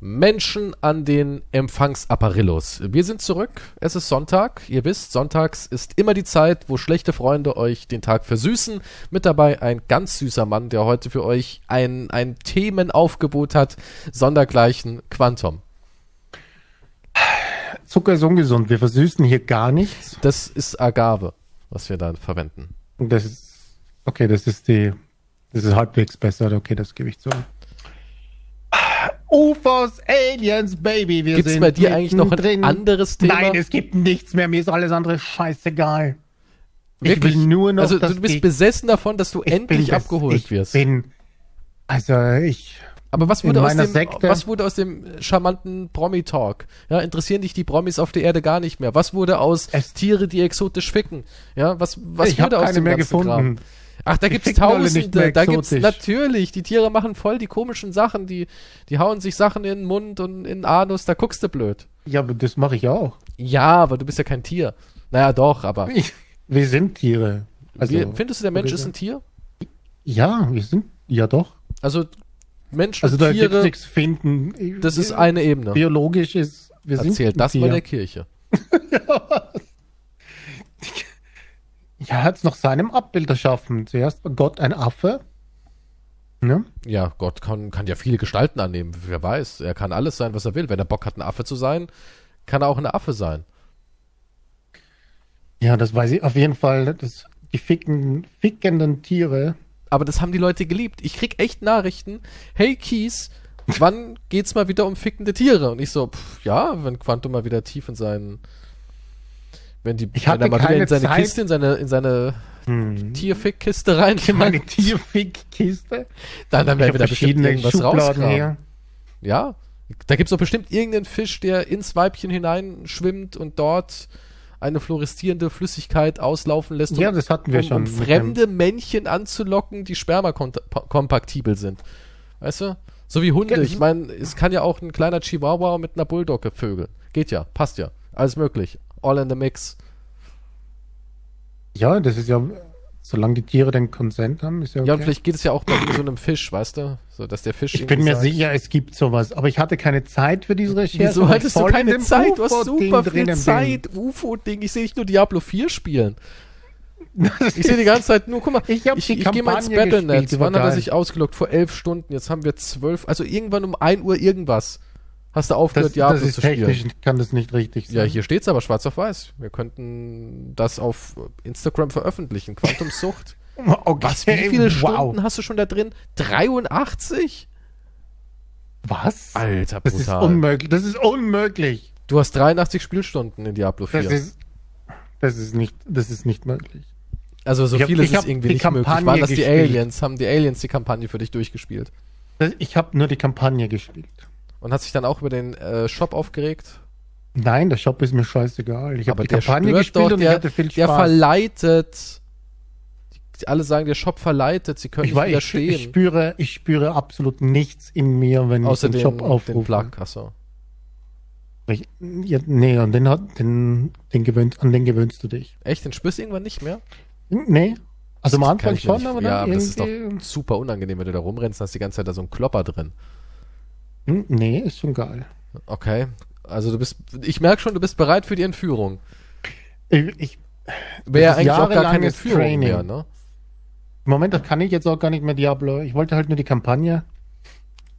Menschen an den Empfangsapparillos. Wir sind zurück. Es ist Sonntag. Ihr wisst, sonntags ist immer die Zeit, wo schlechte Freunde euch den Tag versüßen. Mit dabei ein ganz süßer Mann, der heute für euch ein, ein Themenaufgebot hat. Sondergleichen Quantum. Zucker ist ungesund. Wir versüßen hier gar nichts. Das ist Agave, was wir da verwenden. Das ist, okay, das ist die, das ist halbwegs besser. Okay, das gebe ich zu. UFOs, Aliens, Baby, wir Gibt's sind bei dir eigentlich noch ein mittendrin. anderes Thema? Nein, es gibt nichts mehr. Mir ist alles andere scheißegal. Wirklich? Ich will nur noch, also du bist besessen davon, dass du ich endlich abgeholt ich wirst. bin, also ich, Aber was wurde, aus dem, Sekte- was wurde aus dem charmanten Promi-Talk? Ja, interessieren dich die Promis auf der Erde gar nicht mehr? Was wurde aus Es- Tiere, die exotisch ficken? Ja, was, was ich wurde aus keine dem mehr ganzen gefunden. Kram? Ach, da Die gibt's Tausende, da gibt's exotisch. natürlich, die Tiere machen voll die komischen Sachen, die, die hauen sich Sachen in den Mund und in den Anus, da guckst du blöd. Ja, aber das mache ich auch. Ja, aber du bist ja kein Tier. Naja, doch, aber. Ich, wir sind Tiere. Also, Wie, findest du, der Mensch wir ist ein sind- Tier? ja, wir sind, ja doch. Also, Menschen, Also da gibt Tiere, nichts finden. das ist eine Ebene. biologisch ist, wir sind Erzählt ein das Tier. mal der Kirche. Ja, hat es nach seinem Abbild erschaffen. Zuerst war Gott ein Affe. Ne? Ja, Gott kann, kann ja viele Gestalten annehmen. Wer weiß, er kann alles sein, was er will. Wenn er Bock hat, ein Affe zu sein, kann er auch ein Affe sein. Ja, das weiß ich auf jeden Fall. Das, die ficken, fickenden Tiere. Aber das haben die Leute geliebt. Ich krieg echt Nachrichten. Hey Kies, wann geht's mal wieder um fickende Tiere? Und ich so, pff, ja, wenn Quantum mal wieder tief in seinen, wenn die, Ich wenn er mal wieder in seine Zeit. Kiste, in seine, in seine Hm. Tierfickkiste rein, Meine Tierfickkiste. dann, dann werden wir da bestimmt irgendwas Schubladen rauskramen. Ja, da gibt's doch bestimmt irgendeinen Fisch, der ins Weibchen hineinschwimmt und dort eine fluoreszierende Flüssigkeit auslaufen lässt, Ja, das hatten wir um, schon. um fremde Männchen anzulocken, die spermakompatibel sind. Weißt du? So wie Hunde. Ich meine, es kann ja auch ein kleiner Chihuahua mit einer Bulldogge vögeln. Geht ja, passt ja. Alles möglich. All in the mix. Ja, das ist ja, solange die Tiere den Konsent haben, ist ja okay. Ja, und vielleicht geht es ja auch bei so einem Fisch, weißt du? So, dass der Fisch ich bin mir sagt, sicher, es gibt sowas, aber ich hatte keine Zeit für diese Recherche. Wieso hattest du keine Zeit? Du hast super viel. Zeit. UFO-Ding. Ich sehe nicht nur Diablo 4 spielen. Ich sehe die ganze Zeit nur, guck mal, Ich ich, ich gehe mal ins Battlenet. Wann hat er sich ausgelockt? Vor elf Stunden. Jetzt haben wir zwölf, also irgendwann um 1 Uhr irgendwas. Hast du aufgehört, Das, Diablo das ist zu spielen? technisch, kann das nicht richtig sein. Ja, hier steht's aber schwarz auf weiß. Wir könnten das auf Instagram veröffentlichen. Quantumsucht. Okay, Was? Wie viele wow. Stunden hast du schon da drin? 83? Was? Alter, Das ist brutal. unmöglich. Das ist unmöglich. Du hast 83 Spielstunden in Diablo 4. Das ist, das ist nicht, das ist nicht möglich. Also so Ich hab- vieles ich ist irgendwie die nicht möglich. Kampagne Waren das die gespielt. Aliens? Haben die Aliens die Kampagne für dich durchgespielt? Das- Ich habe nur die Kampagne gespielt. Und hat sich dann auch über den äh, Shop aufgeregt? Nein, der Shop ist mir scheißegal. Ich habe die der Kampagne gespielt doch, und der, ich hatte viel der Spaß. verleitet. Die, alle sagen, der Shop verleitet, sie können Ich, nicht war, ich, ich widerstehen. spüre, ich spüre absolut nichts in mir, wenn Außer ich den den, Shop den aufrufe. Plug, achso. Ich, ja, nee, und den hat, den, den gewöhnt, an den gewöhnst du dich. Echt, den spürst du irgendwann nicht mehr? Nee. Also am Kann Anfang schon, aber Ja, dann aber das ist doch super unangenehm, wenn du da rumrennst und hast die ganze Zeit da so einen Klopper drin. Hm, Nee, ist schon geil. Okay. Also du bist, ich merke schon, du bist bereit für die Entführung. Ich, ich, Wäre eigentlich auch gar keine Entführung Training. mehr, ne? Im Moment das kann ich jetzt auch gar nicht mehr Diablo. Ich wollte halt nur die Kampagne.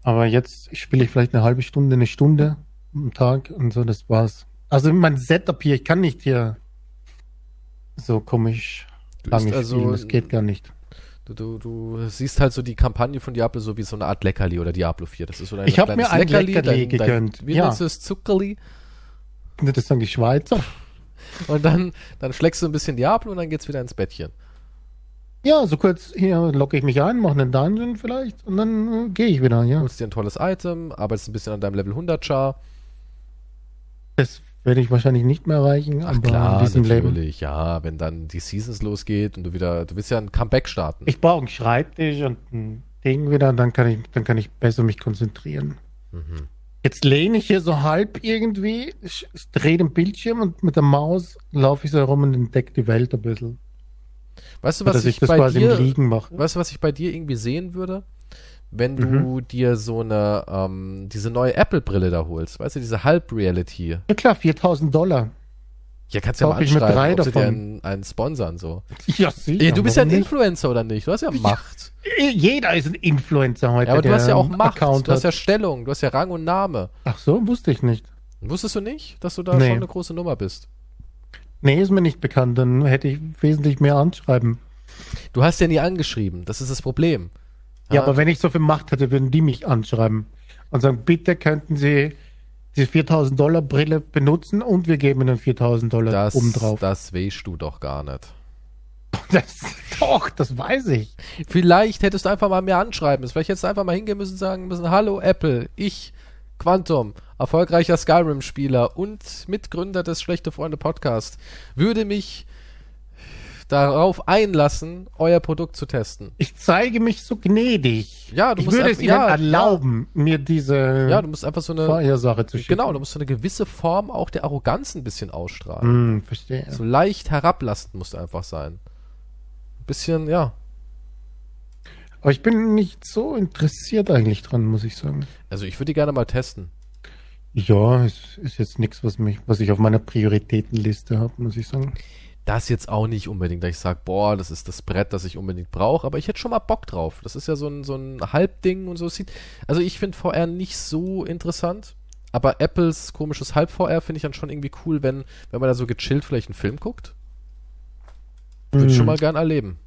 Aber jetzt spiele ich vielleicht eine halbe Stunde, eine Stunde am Tag und so, das war's. Also mein Setup hier, ich kann nicht hier so komisch Du lange also- spielen, das geht gar nicht. Du, du, du siehst halt so die Kampagne von Diablo so wie so eine Art Leckerli oder Diablo 4. Das ist so dein Ich hab kleines mir ein Leckerli gegönnt, wie ja. nennst du es? Zuckerli? Das sagen die Schweizer. Und dann, dann schlägst du ein bisschen Diablo und dann geht's wieder ins Bettchen. Ja, so kurz hier locke ich mich ein, mache einen Dungeon vielleicht und dann äh, gehe ich wieder, ja. Holst dir ein tolles Item, arbeitest ein bisschen an deinem Level 100 Char. Das werde ich wahrscheinlich nicht mehr erreichen, Ach aber klar, in diesem Leben. natürlich. Ja, wenn dann die Seasons losgeht und du wieder, du willst ja ein Comeback starten. Ich brauche einen Schreibtisch und ein Ding wieder, dann kann ich, dann kann ich besser mich konzentrieren. Mhm. Jetzt lehne ich hier so halb irgendwie, ich, ich drehe den Bildschirm und mit der Maus laufe ich so herum und entdecke die Welt ein bisschen. Weißt du, was dass ich, ich das bei quasi dir, im Liegen mache. weißt du, was ich bei dir irgendwie sehen würde? Wenn du dir so eine, ähm, diese neue Apple-Brille da holst, weißt du, diese Halb-Reality. Ja klar, 4000 Dollar. Ja, kannst ja mal anschreiben, drei ob sie dir davon. einen, einen sponsern, so. Ja, sicher. Ja, du bist ja ein nicht? Influencer, oder nicht? Du hast ja Macht. Jeder ist ein Influencer heute. Ja, aber du hast ja auch Macht. Account Du hast ja Stellung, du hast ja Rang und Name. Ach so, wusste ich nicht. Wusstest du nicht, dass du da Nee. schon eine große Nummer bist? Nee, ist mir nicht bekannt. Dann hätte ich wesentlich mehr anschreiben. Du hast ja nie angeschrieben, das ist das Problem. Ja, aber wenn ich so viel Macht hätte, würden die mich anschreiben und sagen, bitte könnten Sie die 4000 Dollar Brille benutzen und wir geben Ihnen 4000 Dollar das, obendrauf. das weißt du doch gar nicht. Das, doch, das weiß ich. Vielleicht hättest du einfach mal mehr anschreiben müssen. Vielleicht hättest du einfach mal hingehen müssen und sagen müssen, hallo Apple, ich, Quantum, erfolgreicher Skyrim-Spieler und Mitgründer des Schlechte Freunde Podcast, würde mich darauf einlassen, euer Produkt zu testen. Ich zeige mich so gnädig. Ja, du ich musst würde einfach- es Ihnen ja, erlauben, mir diese Ja, du musst einfach so eine, Vorhersache zu schicken. genau, du musst so eine gewisse Form auch der Arroganz ein bisschen ausstrahlen. Hm, verstehe. So leicht herablassend musst du einfach sein. Ein bisschen, ja. Aber ich bin nicht so interessiert eigentlich dran, muss ich sagen. Also ich würde die gerne mal testen. Ja, es ist jetzt nichts, was mich, was ich auf meiner Prioritätenliste habe, muss ich sagen. Das jetzt auch nicht unbedingt, dass ich sage, boah, das ist das Brett, das ich unbedingt brauche, aber ich hätte schon mal Bock drauf. Das ist ja so ein, so ein Halbding und so. Sieht, also ich finde VR nicht so interessant, aber Apples komisches Halb-VR finde ich dann schon irgendwie cool, wenn, wenn man da so gechillt vielleicht einen Film guckt. Würde ich schon mal gern erleben.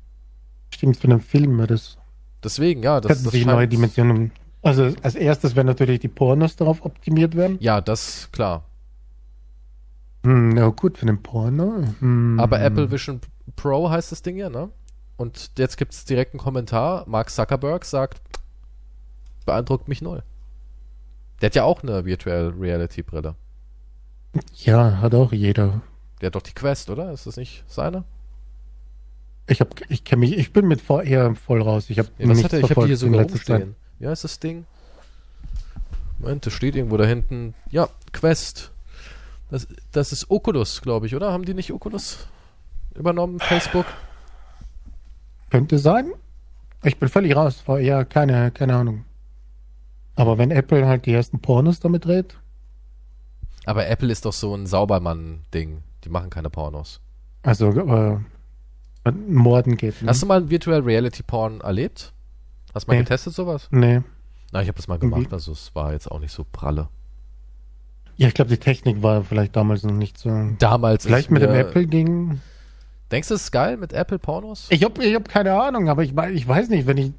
Stimmt, für einen Film wäre das. Deswegen, ja, das, das scheint- neue Dimensionen. Also als erstes werden natürlich die Pornos darauf optimiert werden. Ja, das, klar. Hm, na gut, für den Porno. Hm. Aber Apple Vision Pro heißt das Ding ja, ne? Und jetzt gibt es direkt einen Kommentar. Mark Zuckerberg sagt, beeindruckt mich null. Der hat ja auch eine Virtual Reality Brille. Ja, hat auch jeder. Der hat doch die Quest, oder? Ist das nicht seine? Ich hab, ich kenne mich, ich bin mit VR voll raus. Ich habe Ja, nichts ich habe hier sogar Zeit. rumstehen. Ja, ist das Ding? Moment, das steht irgendwo da hinten. Ja, Quest. Das, das ist Oculus, glaube ich, oder? Haben die nicht Oculus übernommen? Facebook? Könnte sein. Ich bin völlig raus. VR, keine, keine Ahnung. Aber wenn Apple halt die ersten Pornos damit dreht, Aber Apple ist doch so ein Saubermann-Ding. Die machen keine Pornos. also äh, Morden geht. Ne? Hast du mal ein Virtual Reality Porn erlebt? Hast du mal Nee. getestet sowas? nee. Na, ich habe das mal gemacht, also es war jetzt auch nicht so pralle. Ja, ich glaube, die Technik war vielleicht damals noch nicht so. Damals Vielleicht ist mit dem mir- Apple-Ding. Denkst du, es ist geil mit Apple Pornos? Ich habe ich hab keine Ahnung, aber ich, ich weiß nicht, wenn ich.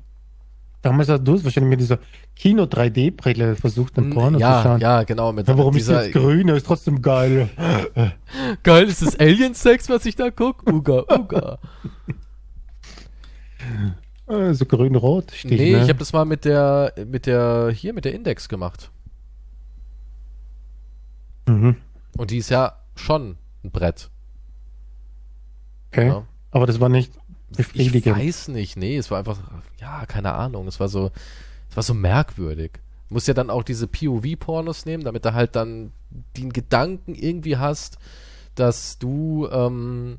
Damals hast du es wahrscheinlich mit dieser Kino-3D-Brille versucht, den Porno zu ja, schauen. ja, genau. Mit Ja, warum ist dieser das grün? Das ist trotzdem geil. geil ist das Alien-Sex, was ich da guck? Uga, Uga. Äh, so grün-rot steht. nee, ne? ich habe das mal mit der, mit der, hier, mit der Index gemacht. Mhm. Und die ist ja schon ein Brett. Okay. Ja. Aber das war nicht Ich befriedigend. weiß nicht, nee, es war einfach, ja, keine Ahnung, es war so, es war so merkwürdig. Du musst ja dann auch diese POV-Pornos nehmen, damit du halt dann den Gedanken irgendwie hast, dass du ähm,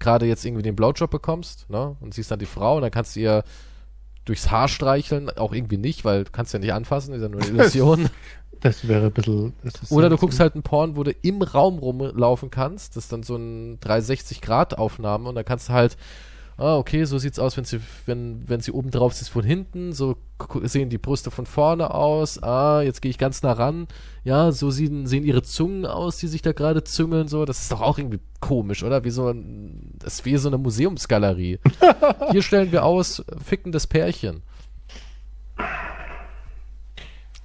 gerade jetzt irgendwie den Blowjob bekommst, ne? Und siehst dann die Frau und dann kannst du ihr durchs Haar streicheln, auch irgendwie nicht, weil du kannst ja nicht anfassen, ist ja nur eine Illusion. Das wäre ein bisschen. Das ist Oder du guckst halt einen Porn, wo du im Raum rumlaufen kannst. Das ist dann so ein 360-Grad-Aufnahme und dann kannst du halt, ah, okay, so sieht's aus, wenn sie, wenn, wenn sie oben drauf ist von hinten, so sehen die Brüste von vorne aus, ah, jetzt gehe ich ganz nah ran, ja, so sehen, sehen ihre Zungen aus, die sich da gerade züngeln, so, das ist doch auch irgendwie komisch, oder? Wie so ein, das ist wie so eine Museumsgalerie. Hier stellen wir aus, fickendes Pärchen.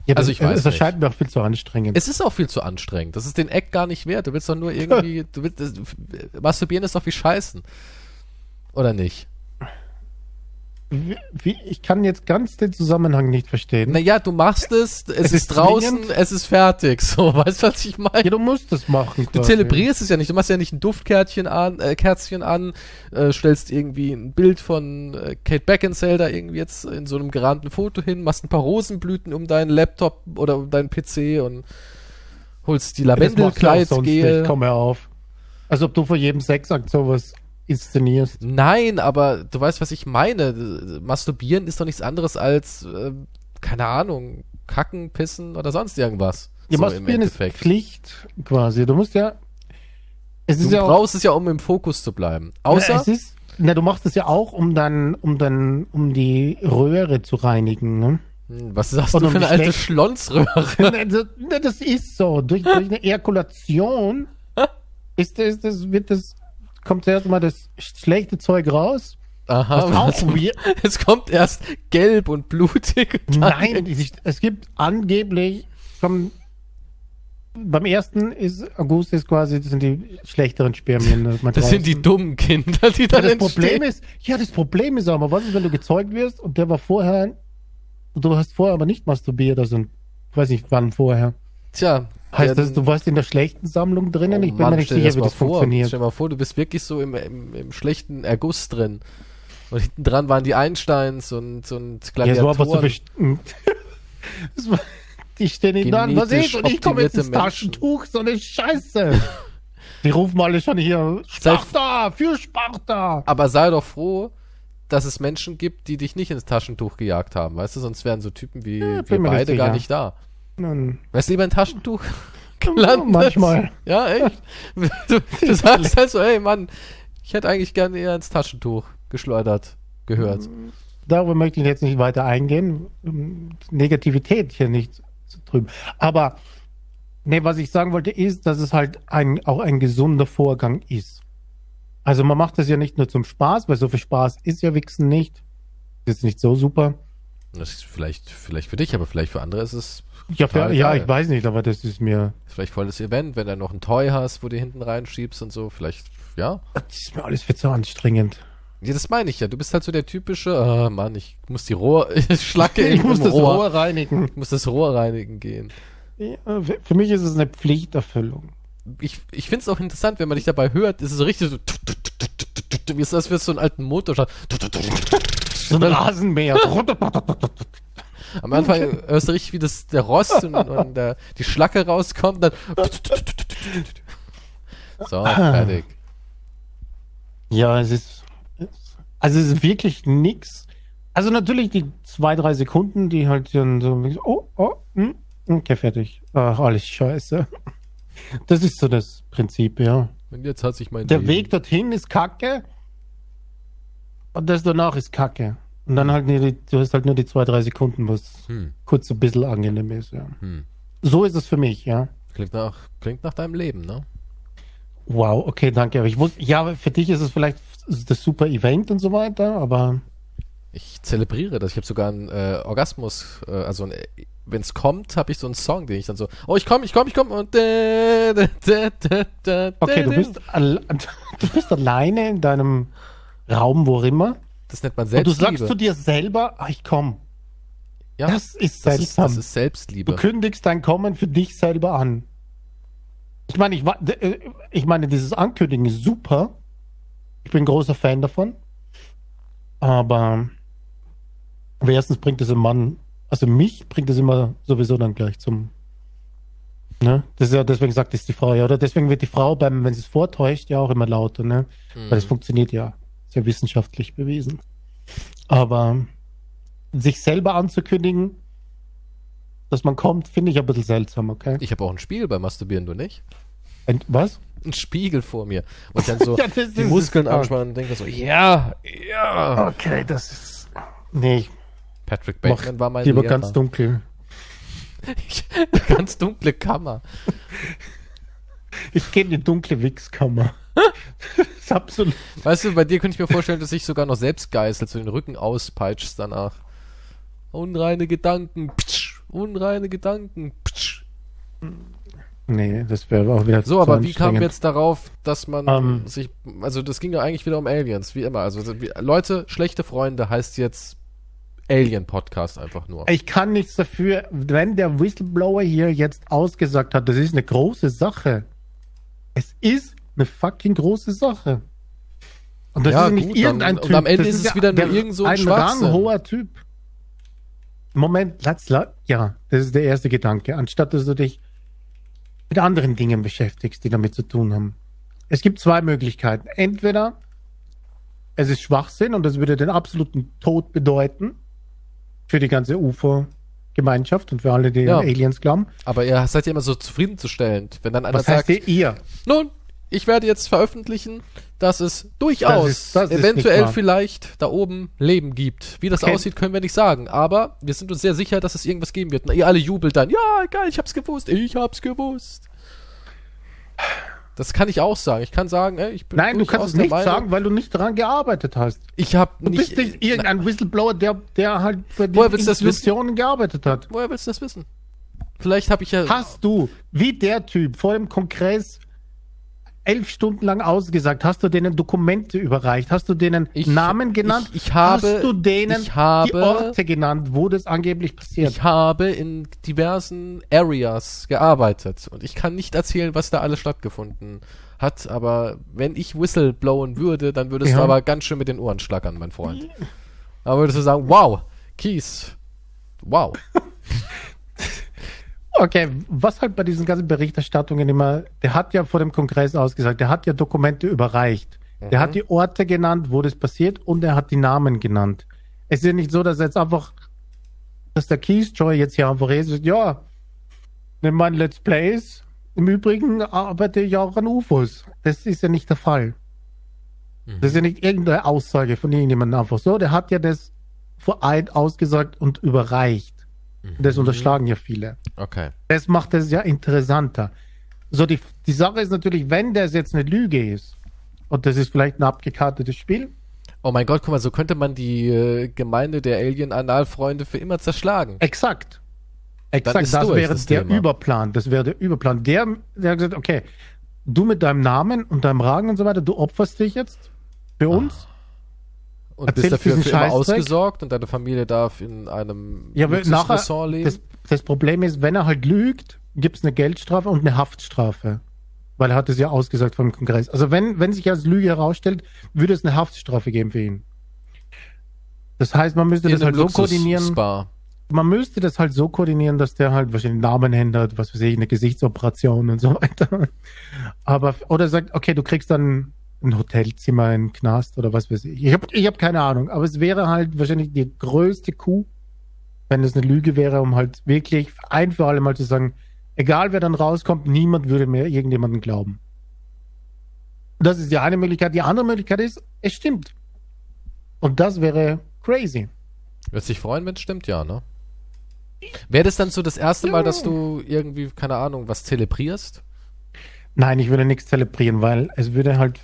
Ja, das, also ich weiß Es erscheint mir auch viel zu anstrengend. Es ist auch viel zu anstrengend. Das ist den Eck gar nicht wert. Du willst doch nur irgendwie, du willst, das, masturbieren ist doch wie scheißen. Oder nicht? wie, wie, ich kann jetzt ganz den Zusammenhang nicht verstehen. Naja, du machst es, es, ist, ist draußen, zwingend? es ist fertig. So, weißt du, was ich meine? Ja, du musst es machen. Du zelebrierst es ja nicht. Du machst ja nicht ein Duftkärtchen an, äh, Kerzchen an, äh, stellst irgendwie ein Bild von äh, Kate Beckinsale da irgendwie jetzt in so einem gerahmten Foto hin, machst ein paar Rosenblüten um deinen Laptop oder um deinen PC und holst die Ich Lavendelkleidgel. komme auf. Als ob du vor jedem Sexakt sowas inszenierst. Nein, aber du weißt, was ich meine. Masturbieren ist doch nichts anderes als äh, keine Ahnung, kacken, pissen oder sonst irgendwas. Ja, so Masturbieren ist Pflicht quasi. Du musst ja. Es Du ist ja auch. brauchst es ja, um im Fokus zu bleiben. Außer, Na, es ist, na, du machst es ja auch, um dann, um dann, um die Röhre zu reinigen. Ne? Hm, was sagst Und du für eine alte na, das ist so. Durch, durch eine Ejakulation ist das, das wird das, kommt zuerst mal das schlechte Zeug raus. Aha, Was auch weird. es kommt erst gelb und blutig. und Nein, es, gibt angeblich, kommen, beim ersten ist August ist quasi, das sind die schlechteren Spermien. Das sind die draußen. dummen Kinder, die Ja, dann das Problem entstehen. ist, ja, das Problem ist aber, was ist, wenn du gezeugt wirst und der war vorher, du hast vorher aber nicht masturbiert, also, ich weiß nicht wann vorher. Tja. Heißt das, du warst in der schlechten Sammlung drinnen? oh ich bin Mann, mir nicht sicher, wie das vor, funktioniert. Stell dir mal vor, du bist wirklich so im, im, im schlechten Erguss drin. Und hinten dran waren die Einsteins und, und Ja, so aber Gladiatoren. bestimmt. Das war- Die stehen hinten an, was ist? Und ich komme jetzt ins Menschen. Taschentuch, so eine Scheiße. Die rufen alle schon hier, Sparta, für Sparta. Aber sei doch froh, dass es Menschen gibt, die dich nicht ins Taschentuch gejagt haben, weißt du? Sonst wären so Typen wie Ja, wir beide gar nicht da. Wärst du lieber ein Taschentuch gelandet? manchmal. Ja, echt? Du, du sagst halt so, ey Mann, ich hätte eigentlich gerne eher ins Taschentuch geschleudert gehört. Darüber möchte ich jetzt nicht weiter eingehen. Negativität hier nicht zu trüben. Aber, nee, was ich sagen wollte, ist, dass es halt ein, auch ein gesunder Vorgang ist. Also man macht das ja nicht nur zum Spaß, weil so viel Spaß ist ja Wichsen nicht. Ist nicht so super. Das ist vielleicht, vielleicht für dich, aber vielleicht für andere ist es Ja, ja geil. ich weiß nicht, aber das ist mir, ist vielleicht voll das Event, wenn du noch ein Toy hast, wo du hinten reinschiebst und so, vielleicht, ja. das ist mir alles viel zu anstrengend. Ja, das meine ich ja. Du bist halt so der typische, ah Mann, ich muss die Rohr, Schlacke Ich muss das Rohr, Rohr reinigen. ich muss das Rohr reinigen gehen. Ja, für- mich ist es eine Pflichterfüllung. Ich, ich finde es auch interessant, wenn man dich dabei hört, ist es so richtig so, wie ist das für so einen alten Motor? So ein Rasenmäher. Am Anfang hörst du richtig, wie das, der Rost und, und der, die Schlacke rauskommt, dann so, fertig. Ja, es ist. Also es ist wirklich nix. Also natürlich die zwei, drei Sekunden, die halt dann so, oh, oh, hm, okay, fertig. Ach, alles scheiße. Das ist so das Prinzip, ja. Und jetzt hat sich mein Der Leben- Weg dorthin ist kacke. Und das danach ist kacke. Und dann halt nur die, du hast halt nur die zwei, drei Sekunden, was Hm, kurz so ein bisschen angenehm ist, ja. hm. So ist es für mich, ja. Klingt nach, klingt nach deinem Leben, ne? Wow, okay, danke. Aber ich wusste, ja, für dich ist es vielleicht das super Event und so weiter, aber Ich zelebriere das. Ich habe sogar einen äh, Orgasmus, äh, also wenn es kommt, habe ich so einen Song, den ich dann so, oh, ich komme, ich komme, ich komme und da, da, da, da, da, Okay, du bist, du bist alleine in deinem Raum, wo immer. Das nennt man Und du Selbstliebe. sagst zu dir selber, ach, ich komm. ja, Das ist das ist, das ist Selbstliebe. du kündigst dein Kommen für dich selber an. Ich meine, ich, äh, ich meine, dieses Ankündigen ist super. Ich bin großer Fan davon. Aber, aber erstens bringt es einen Mann, also mich bringt es immer sowieso dann gleich zum. Ne? Das ist ja, deswegen sagt es die Frau ja, oder deswegen wird die Frau beim, wenn sie es vortäuscht, ja auch immer lauter, ne? Weil das funktioniert ja. Ist ja wissenschaftlich bewiesen. Aber sich selber anzukündigen, dass man kommt, finde ich ein bisschen seltsam, okay? Ich habe auch einen Spiegel beim Masturbieren, du nicht? Und, was? Ein Spiegel vor mir. Und dann so Ja, das die Muskeln ah. anspannen und denke so, ja, ja. Okay, das ist. Nee, Patrick Bateman war mein lieber Lehrer. ganz dunkel. ganz dunkle Kammer. Ich gehe in die dunkle Wichskammer. Das ist absolut. Weißt du, bei dir könnte ich mir vorstellen, dass ich sogar noch selbst geißelt, so den Rücken auspeitschst danach. Unreine Gedanken, ptsch, unreine Gedanken, ptsch. Nee, das wäre auch wieder So, aber wie kam jetzt darauf, dass man Ähm. sich, also das ging ja eigentlich wieder um Aliens, wie immer. Also wie, Leute, schlechte Freunde heißt jetzt Alien-Podcast einfach nur. Ich kann nichts dafür, wenn der Whistleblower hier jetzt ausgesagt hat, das ist eine große Sache. Es ist eine fucking große Sache. Und das Ja, ist nicht gut, irgendein dann- und Typ. am Ende das ist es wieder nur irgend so ein ein ranghoher Typ. Moment, lass, la- ja, das ist der erste Gedanke. Anstatt dass du dich mit anderen Dingen beschäftigst, die damit zu tun haben. Es gibt zwei Möglichkeiten. Entweder es ist Schwachsinn und das würde den absoluten Tod bedeuten für die ganze UFO Gemeinschaft und für alle, die Ja. an Aliens glauben. Aber ihr seid ja immer so zufriedenzustellend, wenn dann einer Was heißt sagt, ihr? ihr? nun, ich werde jetzt veröffentlichen, dass es durchaus Das ist- das eventuell vielleicht da oben Leben gibt. Wie das Okay. aussieht, können wir nicht sagen. Aber wir sind uns sehr sicher, dass es irgendwas geben wird. Und ihr alle jubelt dann, ja, geil, ich hab's gewusst, ich hab's gewusst. Das kann ich auch sagen. Ich kann sagen, ey, ich bin Nein, du kannst es nicht Meinung, sagen, weil du nicht daran gearbeitet hast. Ich habe Du nicht, bist nicht irgendein Whistleblower, der, der halt für die du? Institutionen gearbeitet hat. Woher willst du das wissen? Vielleicht habe ich ja. Hast du, wie der Typ vor dem Kongress elf Stunden lang ausgesagt, hast du denen Dokumente überreicht, hast du denen Ich- Namen genannt, ich- ich habe- hast du denen ich habe- die Orte genannt, wo das angeblich passiert. Ich habe in diversen Areas gearbeitet und ich kann nicht erzählen, was da alles stattgefunden hat, aber wenn ich whistleblowen würde, dann würdest du Ja. aber ganz schön mit den Ohren schlackern, mein Freund. Da würdest du sagen, wow, Kies, wow. Okay, was halt bei diesen ganzen Berichterstattungen immer, der hat ja vor dem Kongress ausgesagt, der hat ja Dokumente überreicht. Der Mhm. hat die Orte genannt, wo das passiert und er hat die Namen genannt. Es ist ja nicht so, dass jetzt einfach, dass der Keystroy jetzt hier einfach ist, ja, in meinen Let's Plays, im Übrigen arbeite ich auch an UFOs. Das ist ja nicht der Fall. Das ist ja nicht irgendeine Aussage von irgendjemandem einfach so. Der hat ja das vereint ausgesagt und überreicht. Das unterschlagen ja viele. Okay. Das macht es ja interessanter. So, die, die Sache ist natürlich, wenn das jetzt eine Lüge ist, und das ist vielleicht ein abgekartetes Spiel, Oh mein Gott, guck mal, so könnte man die äh, Gemeinde der Alien-Analfreunde für immer zerschlagen. exakt. Exakt, das wäre das der Thema. Überplan. Das wäre der Überplan. Der, der hat gesagt, okay, du mit deinem Namen und deinem Rang und so weiter, du opferst dich jetzt für uns. Und Erzähl bist dafür für immer ausgesorgt und deine Familie darf in einem Ja, nachher, leben. das, das Problem ist, wenn er halt lügt, gibt es eine Geldstrafe und eine Haftstrafe. Weil er hat es ja ausgesagt vom Kongress. Also wenn, wenn sich als Lüge herausstellt, würde es eine Haftstrafe geben für ihn. Das heißt, man müsste in das halt so koordinieren. Luxus-Spa. Man müsste das halt so koordinieren, dass der halt wahrscheinlich Namen ändert, was weiß ich, eine Gesichtsoperation und so weiter. Aber, oder sagt, okay, du kriegst dann ein Hotelzimmer in Knast oder was weiß ich. Ich habe ich hab keine Ahnung, aber es wäre halt wahrscheinlich die größte Kuh, wenn es eine Lüge wäre, um halt wirklich ein für alle Mal zu sagen, egal wer dann rauskommt, niemand würde mehr irgendjemanden glauben. Das ist die eine Möglichkeit. Die andere Möglichkeit ist, es stimmt. Und das wäre crazy. Wird sich freuen, wenn es stimmt, ja, ne? Wäre das dann so das erste Mal, dass du irgendwie, keine Ahnung, was zelebrierst? Nein, ich würde nichts zelebrieren, weil es würde halt,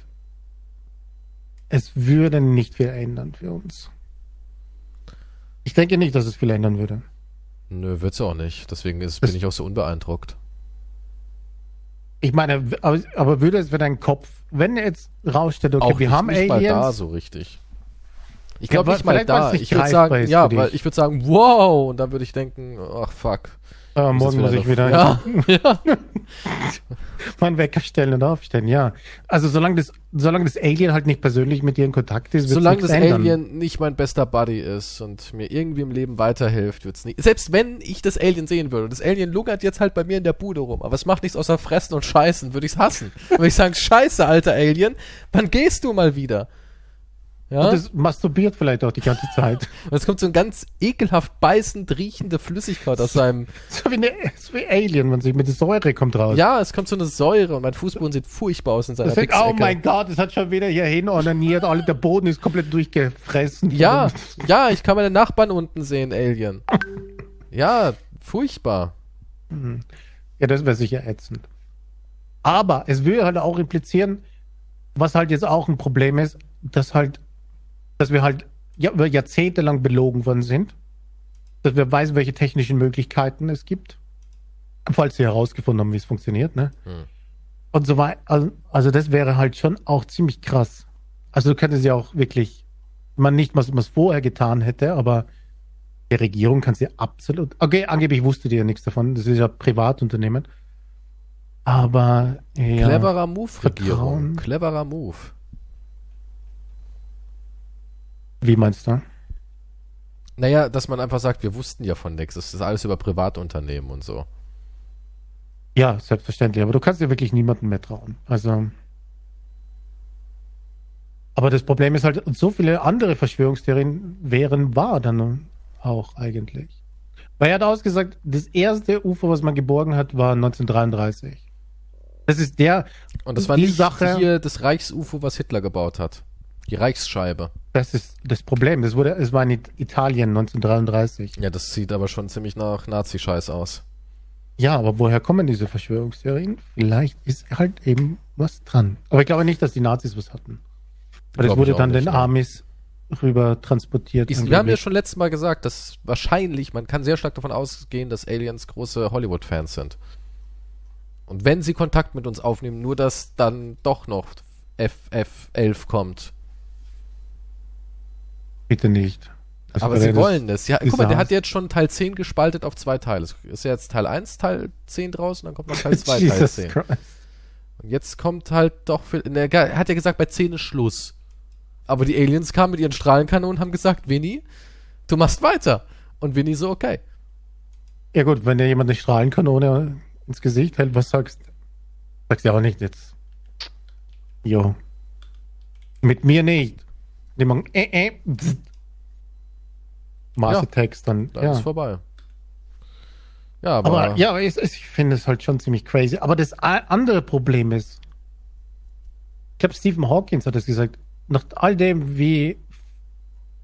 es würde nicht viel ändern für uns. Ich denke nicht, dass es viel ändern würde. Nö, wird's auch nicht. Deswegen ist, bin ich auch so unbeeindruckt. Ich meine, aber, aber würde es für deinen Kopf, wenn jetzt raussteht, okay, auch wir nicht, haben nicht mal da Aliens, so richtig. Ich Ja, glaube weil- nicht mal da. nicht Ich würde sagen, ja, weil ich würde sagen, wow, und dann würde ich denken, ach fuck. Muss morgen muss ich wieder Ja, ja. meinen Wecker stellen und aufstellen, ja. Also solange das, solange das Alien halt nicht persönlich mit dir in Kontakt ist, wird Solange das ändern. Alien nicht mein bester Buddy ist und mir irgendwie im Leben weiterhilft, wird's nicht. Selbst wenn ich das Alien sehen würde, und das Alien lungert jetzt halt bei mir in der Bude rum, aber es macht nichts außer fressen und scheißen, würde ich's hassen. Würde ich sagen, scheiße, alter Alien, wann gehst du mal wieder? Ja? Und das masturbiert vielleicht auch die ganze Zeit. Und es kommt so ein ganz ekelhaft beißend riechende Flüssigkeit aus seinem. so, wie eine, so wie Alien, wenn sich mit der Säure kommt raus. Ja, es kommt so eine Säure und mein Fußboden sieht furchtbar aus in seiner denkt, oh mein Gott, es hat schon wieder hier hin onaniert, alle, der Boden ist komplett durchgefressen. Ja, ja, ich kann meine Nachbarn unten sehen, Alien. Ja, furchtbar. Ja, das wäre sicher ätzend. Aber es würde halt auch implizieren, was halt jetzt auch ein Problem ist, dass halt, dass wir halt ja, über Jahrzehnte lang belogen worden sind. Dass wir wissen, welche technischen Möglichkeiten es gibt. Falls sie herausgefunden haben, wie es funktioniert, ne? Hm. Und so weiter. Also, also das wäre halt schon auch ziemlich krass. Also du könntest ja auch wirklich, man nicht, was man vorher getan hätte, aber die Regierung kann sie absolut. Okay, angeblich wusste die ja nichts davon. Das ist ja Privatunternehmen. Aber ja, Cleverer Move, Regierung. Vertrauen. Cleverer Move. Wie meinst du? Naja, dass man einfach sagt, wir wussten ja von nichts. Das ist alles über Privatunternehmen und so. Ja, selbstverständlich. Aber du kannst ja wirklich niemandem mehr trauen. Also. Aber das Problem ist halt, so viele andere Verschwörungstheorien wären wahr dann auch eigentlich. Weil er hat ausgesagt, das erste UFO, was man geborgen hat, war 1933. Das ist der. Und das war die nicht Sache- hier das Reichs-UFO, was Hitler gebaut hat. Die Reichsscheibe. Das ist das Problem. Das wurde, es war in It- Italien 1933. Ja, das sieht aber schon ziemlich nach Nazi-Scheiß aus. Ja, aber woher kommen diese Verschwörungstheorien? Vielleicht ist halt eben was dran. Aber ich glaube nicht, dass die Nazis was hatten. Weil das wurde dann nicht, den ja. Amis rüber transportiert. Ich, wir haben ja schon letztes Mal gesagt, dass wahrscheinlich, man kann sehr stark davon ausgehen, dass Aliens große Hollywood-Fans sind. Und wenn sie Kontakt mit uns aufnehmen, nur dass dann doch noch FF11 kommt. Bitte nicht. Das Aber sie wollen es. Ja, guck mal, der hat jetzt schon Teil 10 gespaltet auf zwei Teile. Es Ist ja jetzt Teil 1, Teil 10 draußen, dann kommt noch Teil 2, Teil Jesus 10. Christ. Und jetzt kommt halt doch viel. Ne, er hat ja gesagt, bei 10 ist Schluss. Aber die Aliens kamen mit ihren Strahlenkanonen und haben gesagt, Winnie, du machst weiter. Und Winnie so, okay. Ja gut, wenn dir jemand eine Strahlenkanone ins Gesicht hält, was sagst Sagst du auch nicht jetzt. Jo. Mit mir nicht. Nimm mal, äh, äh, pst. Maße-Text dann. Dann ja. ist vorbei. Ja, aber, Aber ja, es, ich finde es halt schon ziemlich crazy. Aber das andere Problem ist, ich glaube, Stephen Hawkins hat es gesagt, nach all dem, wie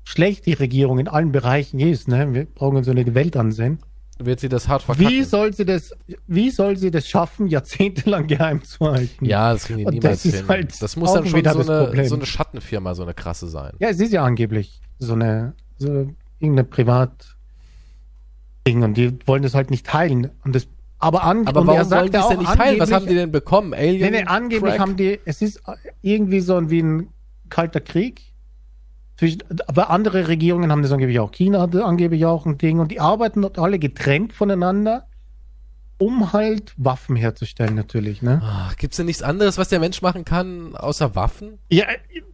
schlecht die Regierung in allen Bereichen ist, ne, wir brauchen uns so eine Welt ansehen. Wird sie das hart verkacken. Wie soll sie das, wie soll sie das schaffen, jahrzehntelang geheim zu halten? ja, das kriegen die niemals das hin. halt das muss dann schon wieder so eine, so eine Schattenfirma, so eine krasse sein. Ja, es ist ja angeblich so eine, so irgendeine Privat Ding und die wollen das halt nicht teilen. Und das, aber, an, Aber warum wollen die es denn nicht teilen? Was angeblich- haben die denn bekommen? Alien? Nee, nee, angeblich Crack? haben die, es ist irgendwie so ein, wie ein kalter Krieg. Aber andere Regierungen haben das angeblich auch. China hatte angeblich auch ein Ding und die arbeiten dort alle getrennt voneinander, um halt Waffen herzustellen, natürlich, ne? Ah, Gibt's denn nichts anderes, was der Mensch machen kann, außer Waffen? Ja,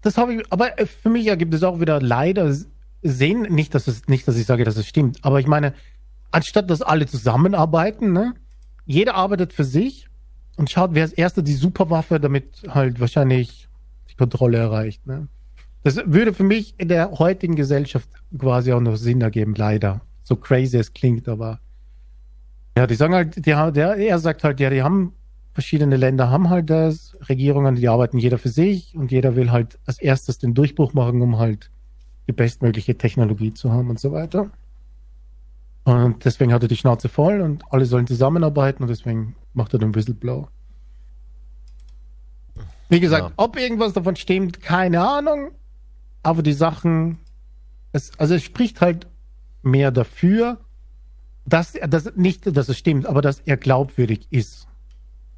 das habe ich, aber für mich ergibt es auch wieder leider sehen, nicht, dass es, nicht, dass ich sage, dass es stimmt, aber ich meine, anstatt dass alle zusammenarbeiten, ne? Jeder arbeitet für sich und schaut, wer als erster die Superwaffe, damit halt wahrscheinlich die Kontrolle erreicht, ne? Das würde für mich in der heutigen Gesellschaft quasi auch noch Sinn ergeben, leider. So crazy es klingt, aber ja, die sagen halt, die, haben- der, er sagt halt, ja, die haben verschiedene Länder haben halt das, Regierungen, die arbeiten jeder für sich und jeder will halt als erstes den Durchbruch machen, um halt die bestmögliche Technologie zu haben und so weiter. Und deswegen hat er die Schnauze voll und alle sollen zusammenarbeiten und deswegen macht er den Whistleblower. Wie gesagt, Ja. ob irgendwas davon stimmt, keine Ahnung. Aber die Sachen, es, also es spricht halt mehr dafür, dass er das nicht, dass es stimmt, aber dass er glaubwürdig ist.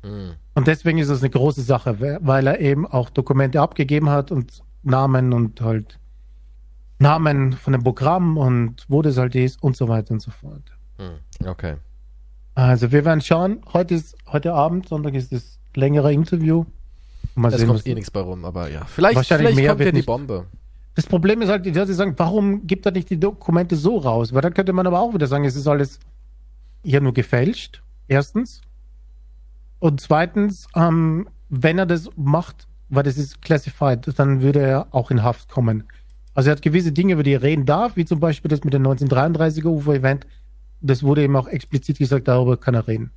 Hm. Und deswegen ist es eine große Sache, we- weil er eben auch Dokumente abgegeben hat und Namen und halt Namen von dem Programm und wo das halt ist und so weiter und so fort. Hm. Okay. Also wir werden schauen. Heute ist heute Abend, Sonntag ist das längere Interview. Mal Es sehen, kommt eh nichts bei rum, aber ja. Vielleicht, vielleicht mehr kommt wird ja die nicht- Bombe. Das Problem ist halt, dass sie sagen, warum gibt er nicht die Dokumente so raus? Weil dann könnte man aber auch wieder sagen, es ist alles hier nur gefälscht. Erstens. Und zweitens, ähm, wenn er das macht, weil das ist classified, dann würde er auch in Haft kommen. Also er hat gewisse Dinge, über die er reden darf, wie zum Beispiel das mit dem 1933er UFO-Event. Das wurde ihm auch explizit gesagt, darüber kann er reden.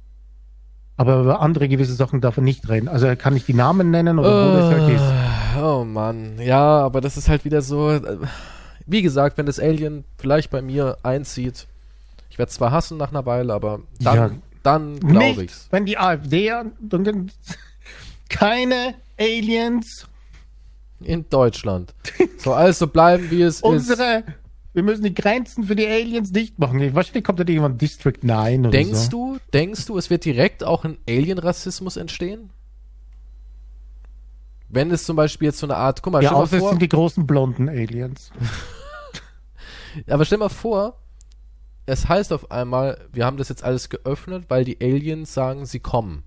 Aber über andere gewisse Sachen darf er nicht reden. Also er kann nicht die Namen nennen oder wo das halt ist. Oh Mann, ja, aber das ist halt wieder so. äh, Wie gesagt, wenn das Alien vielleicht bei mir einzieht, ich werde zwar hassen nach einer Weile, aber dann, Ja. dann glaube ich's. wenn die AfD, dann, keine Aliens, In Deutschland. So alles so bleiben, wie es ist. unsere, wir müssen die Grenzen für die Aliens dicht machen. Wahrscheinlich kommt da irgendwann District 9 oder Denkst so. du, denkst du, es wird direkt auch ein Alien-Rassismus entstehen? Wenn es zum Beispiel jetzt so eine Art, guck mal, Ja, stell mal außer es vor, sind die großen blonden Aliens. aber stell mal vor, es heißt auf einmal, wir haben das jetzt alles geöffnet, weil die Aliens sagen, sie kommen.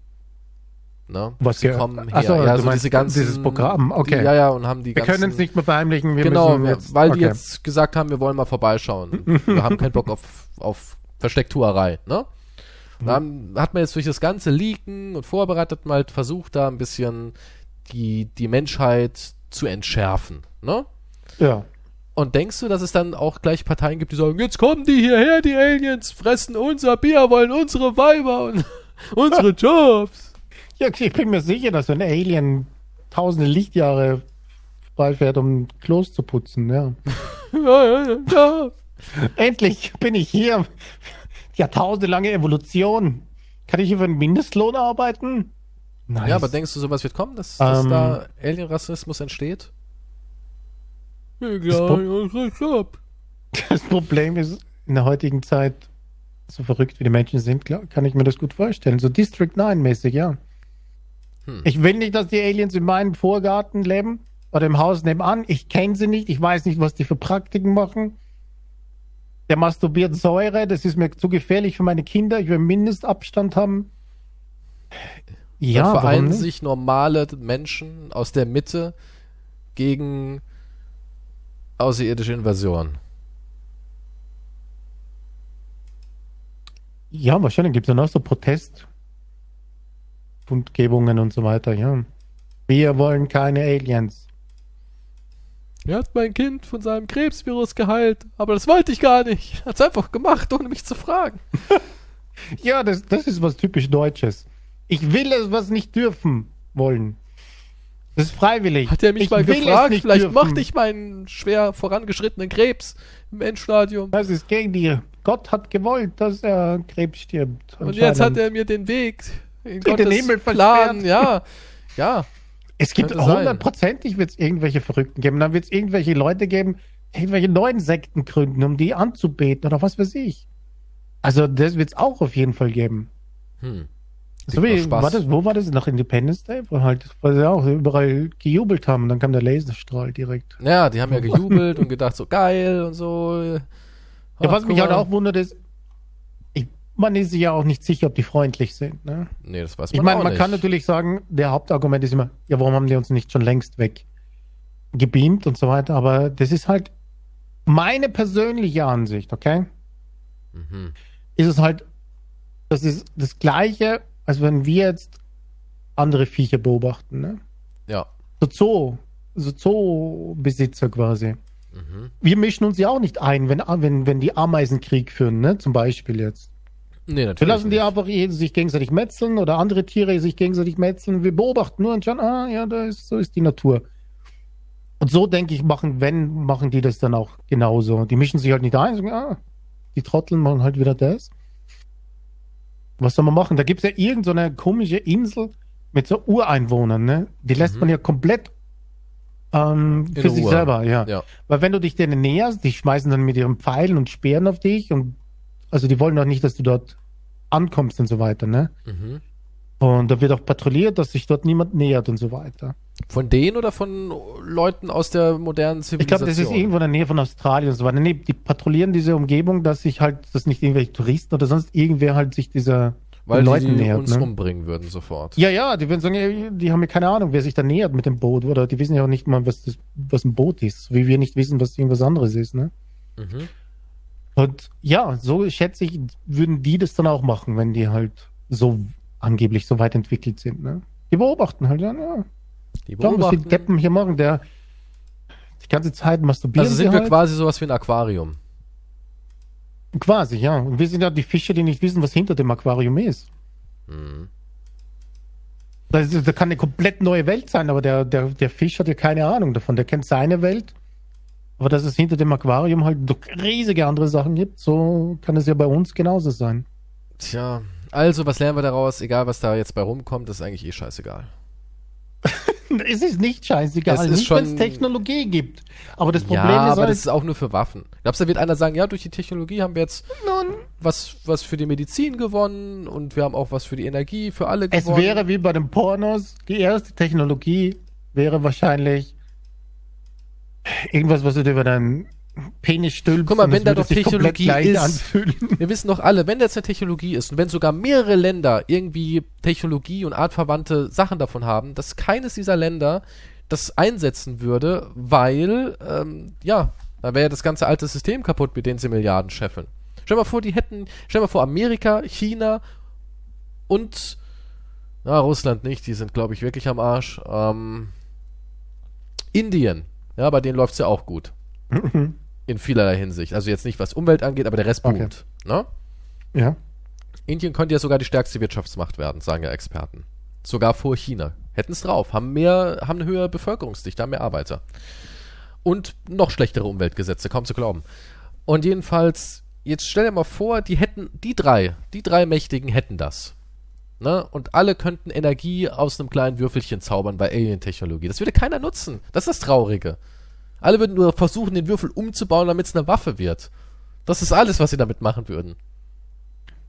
Ne? Was sie kommen her. So, ja, du so meinst diese ganzen, dieses Programm, okay. Die, ja, ja, und haben die Wir können es nicht mehr verheimlichen. Wir genau, müssen jetzt, weil die okay. jetzt gesagt haben, wir wollen mal vorbeischauen. wir haben keinen Bock auf, auf Verstecktuerei, ne? Da hat man jetzt durch das ganze Leaken und vorbereitet mal versucht, da ein bisschen die, die Menschheit zu entschärfen, ne? Ja. Und denkst du, dass es dann auch gleich Parteien gibt, die sagen, jetzt kommen die hierher, die Aliens, fressen unser Bier, wollen unsere Weiber und unsere Jobs? Ja, ich bin mir sicher, dass so ein Alien tausende Lichtjahre vorbeifährt, um Klos zu putzen, ja. ja, ja, ja. Endlich bin ich hier. Jahrtausendelange Evolution. Kann ich über einen Mindestlohn arbeiten? Nice. Ja, aber denkst du, sowas wird kommen, dass, dass Ähm. da Alien-Rassismus entsteht? Pro- Ja, Das Problem ist, in der heutigen Zeit, so verrückt wie die Menschen sind, kann ich mir das gut vorstellen. So District 9-mäßig, ja. Hm. Ich will nicht, dass die Aliens in meinem Vorgarten leben oder im Haus nebenan. Ich kenne sie nicht. Ich weiß nicht, was die für Praktiken machen. Der masturbiert Säure. Das ist mir zu gefährlich für meine Kinder. Ich will Mindestabstand haben. Ja, warum vereinen sich normale Menschen aus der Mitte gegen außerirdische Invasion. Ja, wahrscheinlich gibt es dann auch so Protestkundgebungen und so weiter, ja. Wir wollen keine Aliens. Er hat mein Kind von seinem Krebsvirus geheilt, aber das wollte ich gar nicht. Hat's einfach gemacht, ohne mich zu fragen. Ja, das, das ist was typisch Deutsches. Ich will es, was nicht dürfen wollen. Das ist freiwillig. Hat er mich ich mal gefragt, vielleicht dürfen. mochte ich meinen schwer vorangeschrittenen Krebs im Endstadium. Das ist gegen die. Gott hat gewollt, dass er Krebs stirbt. Und jetzt hat er mir den Weg in den Gottes Himmel Plan, versperrt. ja, ja. Es gibt hundertprozentig wird es irgendwelche Verrückten geben. Dann wird es irgendwelche Leute geben, irgendwelche neuen Sekten gründen, um die anzubeten oder was weiß ich. Also das wird es auch auf jeden Fall geben. Hm. So wie, Spaß. war das, wo war das? Nach Independence Day? Wo halt, weil sie auch überall gejubelt haben und dann kam der Laserstrahl direkt. Ja, die haben ja gejubelt und gedacht, so geil und so. Ja, Ach, was guck mich halt auch wundert ist, ich, man ist sich ja auch nicht sicher, ob die freundlich sind. Ne? Nee, das weiß man Ich meine, man nicht. kann natürlich sagen, der Hauptargument ist immer, ja, warum haben die uns nicht schon längst weg gebeamt und so weiter, aber das ist halt meine persönliche Ansicht, okay? Mhm. Ist es halt, das ist das Gleiche, als wenn wir jetzt andere Viecher beobachten, ne? Ja. So Zoo, so Zoobesitzer quasi. Mhm. Wir mischen uns ja auch nicht ein, wenn, wenn, wenn die Ameisen Krieg führen, ne? Zum Beispiel jetzt. Nee, natürlich. Wir lassen die einfach sich gegenseitig metzeln oder andere Tiere sich gegenseitig metzeln. Wir beobachten nur und schauen, ah, ja, da ist, so ist die Natur. Und so denke ich, machen, wenn, machen die das dann auch genauso. Die mischen sich halt nicht ein, sagen, ah, die Trotteln machen halt wieder das. Was soll man machen? Da gibt es ja irgendeine komische Insel mit so Ureinwohnern, ne? Die lässt Mhm. man ja komplett ähm, für sich Ruhe. selber, ja. Ja. Weil wenn du dich denen näherst, die schmeißen dann mit ihren Pfeilen und Speeren auf dich und also die wollen doch nicht, dass du dort ankommst und so weiter, ne? Mhm. Und da wird auch patrouilliert, dass sich dort niemand nähert und so weiter. Von denen oder von Leuten aus der modernen Ich Zivilisation? glaube, das ist irgendwo in der Nähe von Australien und so weiter. Nee, die patrouillieren diese Umgebung, dass sich halt, dass nicht irgendwelche Touristen oder sonst irgendwer halt sich dieser Weil Leuten die nähert. uns Ne? umbringen würden sofort. Ja, ja, die würden sagen, die haben ja keine Ahnung, wer sich da nähert mit dem Boot, oder die wissen ja auch nicht mal, was das, was ein Boot ist, wie wir nicht wissen, was irgendwas anderes ist, ne? Mhm. Und ja, so schätze ich, würden die das dann auch machen, wenn die halt so angeblich so weit entwickelt sind. Ne? Die beobachten halt, ja, ja. Die Schauen, was die beobachten. Deppen hier machen. Der die ganze Zeit masturbieren Also sind wir halt. quasi sowas wie ein Aquarium. quasi, ja. Und wir sind ja die Fische, die nicht wissen, was hinter dem Aquarium ist. Mhm. Das, ist- das kann eine komplett neue Welt sein, aber der, der, der Fisch hat ja keine Ahnung davon. Der kennt seine Welt. Aber dass es hinter dem Aquarium halt doch riesige andere Sachen gibt, so kann es ja bei uns genauso sein. Tja, also was lernen wir daraus? Egal, was da jetzt bei rumkommt, ist eigentlich eh scheißegal. Es ist nicht scheißegal, Es ist nicht wenn es schon- Technologie gibt. Aber das Problem ja, ist aber halt, das ist auch nur für Waffen. Glaubst du, da wird einer sagen, ja, durch die Technologie haben wir jetzt nun, was, was für die Medizin gewonnen und wir haben auch was für die Energie für alle es gewonnen. wäre wie bei den Pornos, die erste Technologie wäre wahrscheinlich irgendwas, was du dir über deinen Penis stülpst. Guck mal, wenn es da doch Technologie ist. anfühlen. Wir wissen doch alle, wenn das eine Technologie ist und wenn sogar mehrere Länder irgendwie Technologie und artverwandte Sachen davon haben, dass keines dieser Länder das einsetzen würde, weil, ähm, ja, da wäre ja das ganze alte System kaputt, mit denen sie Milliarden scheffeln. Stell mal vor, die hätten, stell mal vor, Amerika, China und, na, Russland nicht, die sind, glaube ich, wirklich am Arsch, ähm, Indien, ja, bei denen läuft's ja auch gut. In vielerlei Hinsicht. Also jetzt nicht, was Umwelt angeht, aber der Rest Okay. boomt. Ne? Ja. Indien könnte ja sogar die stärkste Wirtschaftsmacht werden, sagen ja Experten. Sogar vor China. Hätten es drauf, haben mehr, haben eine höhere Bevölkerungsdichte, haben mehr Arbeiter. Und noch schlechtere Umweltgesetze, kaum zu glauben. Und jedenfalls, jetzt stell dir mal vor, die hätten, die drei, die drei Mächtigen hätten das. Ne? Und alle könnten Energie aus einem kleinen Würfelchen zaubern bei Alien-Technologie. Das würde keiner nutzen. Das ist das Traurige. Alle würden nur versuchen, den Würfel umzubauen, damit es eine Waffe wird. Das ist alles, was sie damit machen würden.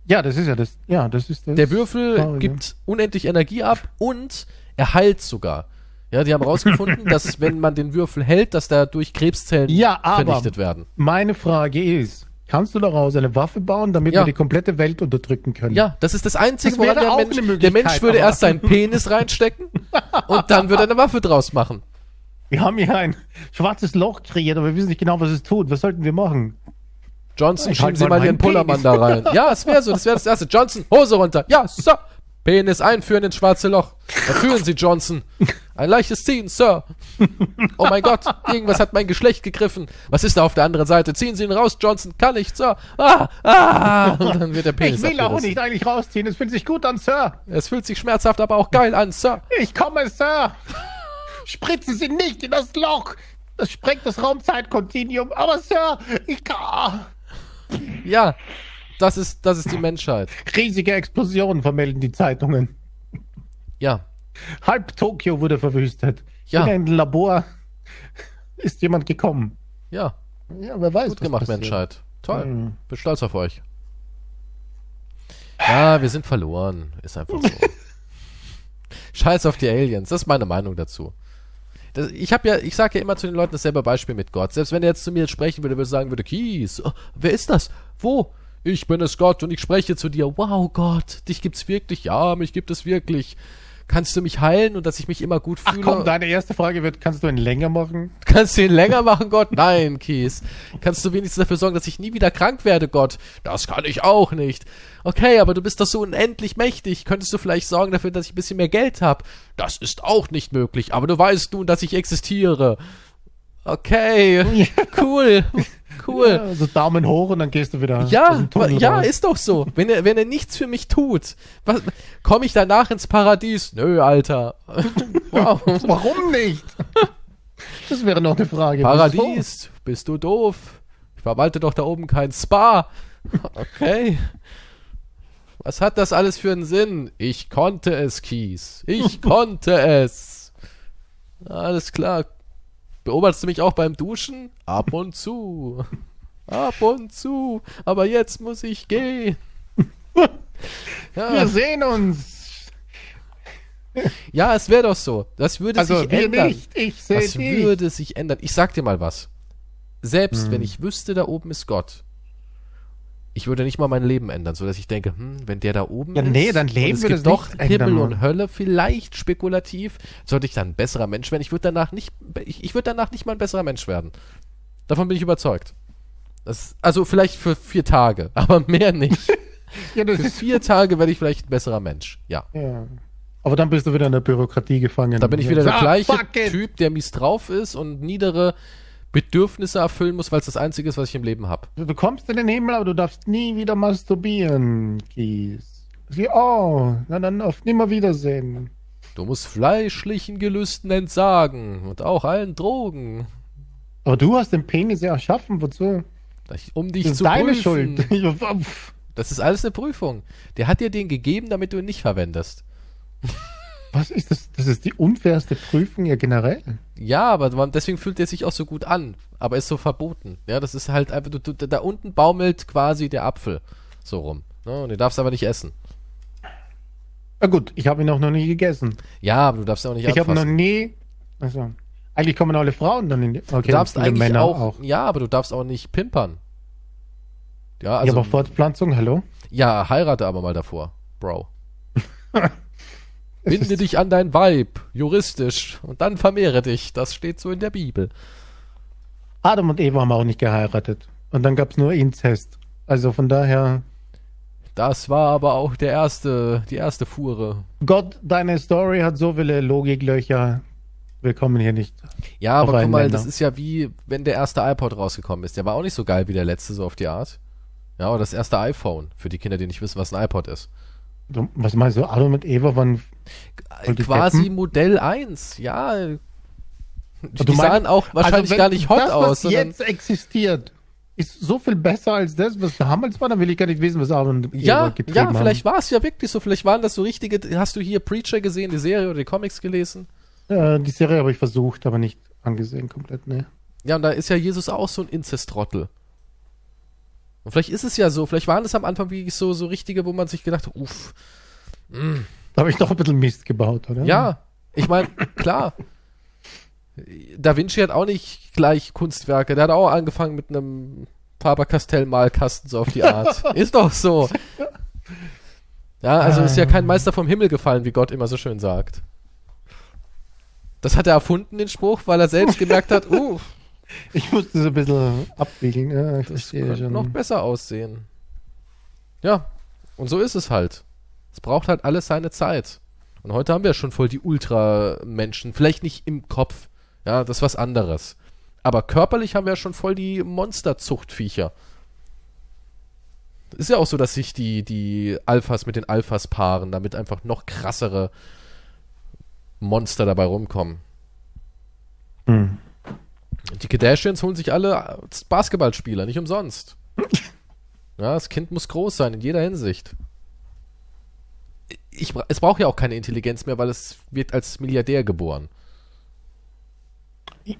Ja, das ist ja das. Ja, das ist das. Der Würfel traurig, gibt unendlich Energie ab und er heilt sogar. Ja, die haben rausgefunden, dass wenn man den Würfel hält, dass da durch Krebszellen Ja, aber- vernichtet werden. Meine Frage ist, kannst du daraus eine Waffe bauen, damit Ja. wir die komplette Welt unterdrücken können? Ja, das ist das Einzige, Das woran der Mensch, der Mensch würde erst seinen Penis reinstecken und dann würde er eine Waffe draus machen. Wir haben hier ein schwarzes Loch kreiert, aber wir wissen nicht genau, was es tut. Was sollten wir machen? Johnson, Ich schieben Sie mal Ihren Pullermann da rein. Ja, es wäre so, das wäre das Erste. Johnson, Hose runter. Ja, Sir. Penis einführen ins schwarze Loch. Da fühlen Sie, Johnson. Ein leichtes Ziehen, Sir. Oh mein Gott, irgendwas hat mein Geschlecht gegriffen. Was ist da auf der anderen Seite? Ziehen Sie ihn raus, Johnson. Kann nicht, Sir. Ah, ah. Und dann wird der Penis ich will auch abgerissen. nicht eigentlich rausziehen. Es fühlt sich gut an, Sir. Es fühlt sich schmerzhaft, aber auch geil an, Sir. Ich komme, Sir. Spritzen Sie nicht in das Loch. Das sprengt das Raumzeitkontinuum. Aber, Sir, ich kann. Ja, das ist, das ist die Menschheit. Riesige Explosionen vermelden die Zeitungen. Ja, Halb Tokio wurde verwüstet. Ja. In ein Labor ist jemand gekommen. ja. Ja, wer weiß. Gut was gemacht, passiert. Menschheit. Toll. Mhm. Bin stolz auf euch. Ja, wir sind verloren. Ist einfach so. Scheiß auf die Aliens. Das ist meine Meinung dazu. Das, ich habe ja, ich sage ja immer zu den Leuten dasselbe Beispiel mit Gott. Selbst wenn er jetzt zu mir sprechen würde, würde ich sagen würde, Kies, oh, wer ist das? Wo? Ich bin es Gott und ich spreche zu dir. Wow, Gott, dich gibt's wirklich? Ja, mich gibt es wirklich. Kannst du mich heilen und dass ich mich immer gut Ach fühle? komm, deine erste Frage wird, kannst du ihn länger machen? Kannst du ihn länger machen, Gott? Nein, Kies. Kannst du wenigstens dafür sorgen, dass ich nie wieder krank werde, Gott? Das kann ich auch nicht. Okay, aber du bist doch so unendlich mächtig. Könntest du vielleicht sorgen dafür, dass ich ein bisschen mehr Geld habe? Das ist auch nicht möglich, aber du weißt nun, dass ich existiere. Okay, cool, cool. Ja, so Daumen hoch und dann gehst du wieder Ja, ja, raus. ist doch so. Wenn er, wenn er nichts für mich tut, komme ich danach ins Paradies? Nö, Alter. wow. Warum nicht? Das wäre noch eine Frage. Paradies, bist du doof? Ich verwalte doch da oben kein Spa. Okay. Was hat das alles für einen Sinn? Ich konnte es, Kies. Ich konnte es. Alles klar. Beobachtest du mich auch beim Duschen? Ab und zu. Ab und zu. Aber jetzt muss ich gehen. Ja, Wir sehen uns. ja es wäre doch so. Das würde Also sich ändern. nicht. Ich sehe Das dich. würde sich ändern. Ich sag dir mal was. Selbst Hm. wenn ich wüsste, da oben ist Gott, ich würde nicht mal mein Leben ändern, so dass ich denke, hm, wenn der da oben Ja, ist, nee, dein Leben es würde gibt doch ändern, Himmel Mann. und Hölle, vielleicht spekulativ, sollte ich dann ein besserer Mensch werden. Ich würde danach nicht, ich, ich würde danach nicht mal ein besserer Mensch werden. Davon bin ich überzeugt. Das, also vielleicht für vier Tage, aber mehr nicht. Ja, für vier Tage werde ich vielleicht ein besserer Mensch. Ja. ja. Aber dann bist du wieder in der Bürokratie gefangen. Da bin ich wieder der Ah, gleiche fuck it. Typ, der mies drauf ist und niedere Bedürfnisse erfüllen muss, weil es das Einzige ist, was ich im Leben habe. Du kommst in den Himmel, aber du darfst nie wieder masturbieren, Kies. Oh, na dann auf Nimmerwiedersehen. Du musst fleischlichen Gelüsten entsagen und auch allen Drogen, Aber du hast den Penis ja erschaffen, wozu? um dich Das ist zu deine prüfen. Schuld. Das ist alles eine Prüfung. Der hat dir den gegeben, damit du ihn nicht verwendest. Was ist das? Das ist die unfairste Prüfung ja generell. Ja, aber man- deswegen fühlt er sich auch so gut an. Aber ist so verboten. Ja, das ist halt einfach, du, du, da unten baumelt quasi der Apfel so rum. Ne? Und den darfst du aber nicht essen. Na gut, ich habe ihn auch noch nie gegessen. Ja, aber du darfst ihn auch nicht Ich habe noch nie. Also, eigentlich kommen alle Frauen dann in die. Okay, Du darfst eigentlich Männer auch, auch. ja, aber du darfst auch nicht pimpern. Ja, ja, also, aber Fortpflanzung, hallo? ja, heirate aber mal davor, Bro. Binde dich an dein Weib, juristisch, und dann vermehre dich. Das steht so in der Bibel. Adam und Eva haben auch nicht geheiratet. Und dann gab es nur Inzest. Also von daher, Das war aber auch der erste, die erste Fuhre. Gott, deine Story hat so viele Logiklöcher. wir kommen hier nicht. Ja, aber guck mal, das ist ja wie, wenn der erste iPod rausgekommen ist. Der war auch nicht so geil wie der letzte, so auf die Art. Ja, oder das erste iPhone, für die Kinder, die nicht wissen, was ein iPod ist. Was meinst du, Adam und Eva waren. Quasi Deppen? Modell 1, ja. Die Du meinst- sahen auch wahrscheinlich Also gar nicht hot das, aus, Was jetzt existiert, ist so viel besser als das, was damals war. Dann will ich gar nicht wissen, was Adam und Eva Ja, getrieben ja, vielleicht war es ja wirklich so. Vielleicht waren das so richtige. Hast du hier Preacher gesehen, die Serie oder die Comics gelesen? Äh, die Serie habe ich versucht, aber nicht angesehen komplett, ne. Ja, und da ist ja Jesus auch so ein Inzestrottel. Und vielleicht ist es ja so. Vielleicht waren es am Anfang wirklich so, so richtige, wo man sich gedacht hat, uff. Da habe ich noch ein bisschen Mist gebaut, oder? Ja, ich meine, klar. Da Vinci hat auch nicht gleich Kunstwerke. Der hat auch angefangen mit einem Faber-Castell-Malkasten, so auf die Art. ist doch so. Ja, also ist ja kein Meister vom Himmel gefallen, wie Gott immer so schön sagt. Das hat er erfunden, den Spruch, weil er selbst gemerkt hat, uh, Ich musste so ein bisschen abbiegen. Ja, ich das verstehe könnte schon. noch besser aussehen. Ja, und so ist es halt. Es braucht halt alles seine Zeit. Und heute haben wir schon voll die Ultramenschen. Vielleicht nicht im Kopf. Ja, das ist was anderes. Aber körperlich haben wir schon voll die Monsterzuchtviecher. Ist ja auch so, dass sich die, die Alphas mit den Alphas paaren, damit einfach noch krassere Monster dabei rumkommen. Hm. Die Kardashians holen sich alle Basketballspieler, nicht umsonst. Ja, das Kind muss groß sein, in jeder Hinsicht. Ich, es braucht ja auch keine Intelligenz mehr, weil es wird als Milliardär geboren.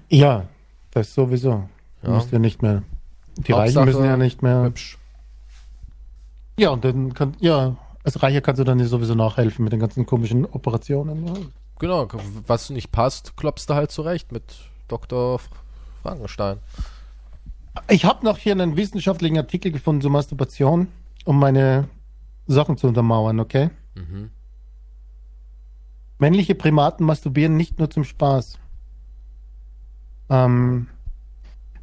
Ja, das sowieso. Ja. musst ja nicht mehr. Die Hauptsache- Reichen müssen ja nicht mehr. Hübsch. Ja, und dann kann, ja, als Reicher kannst du dann sowieso nachhelfen mit den ganzen komischen Operationen. Ja. Genau, was nicht passt, klopfst du halt zurecht mit Dr. Frankenstein. Ich habe noch hier einen wissenschaftlichen Artikel gefunden zur Masturbation, um meine Sachen zu untermauern, okay? Mhm. Männliche Primaten masturbieren nicht nur zum Spaß. Ähm,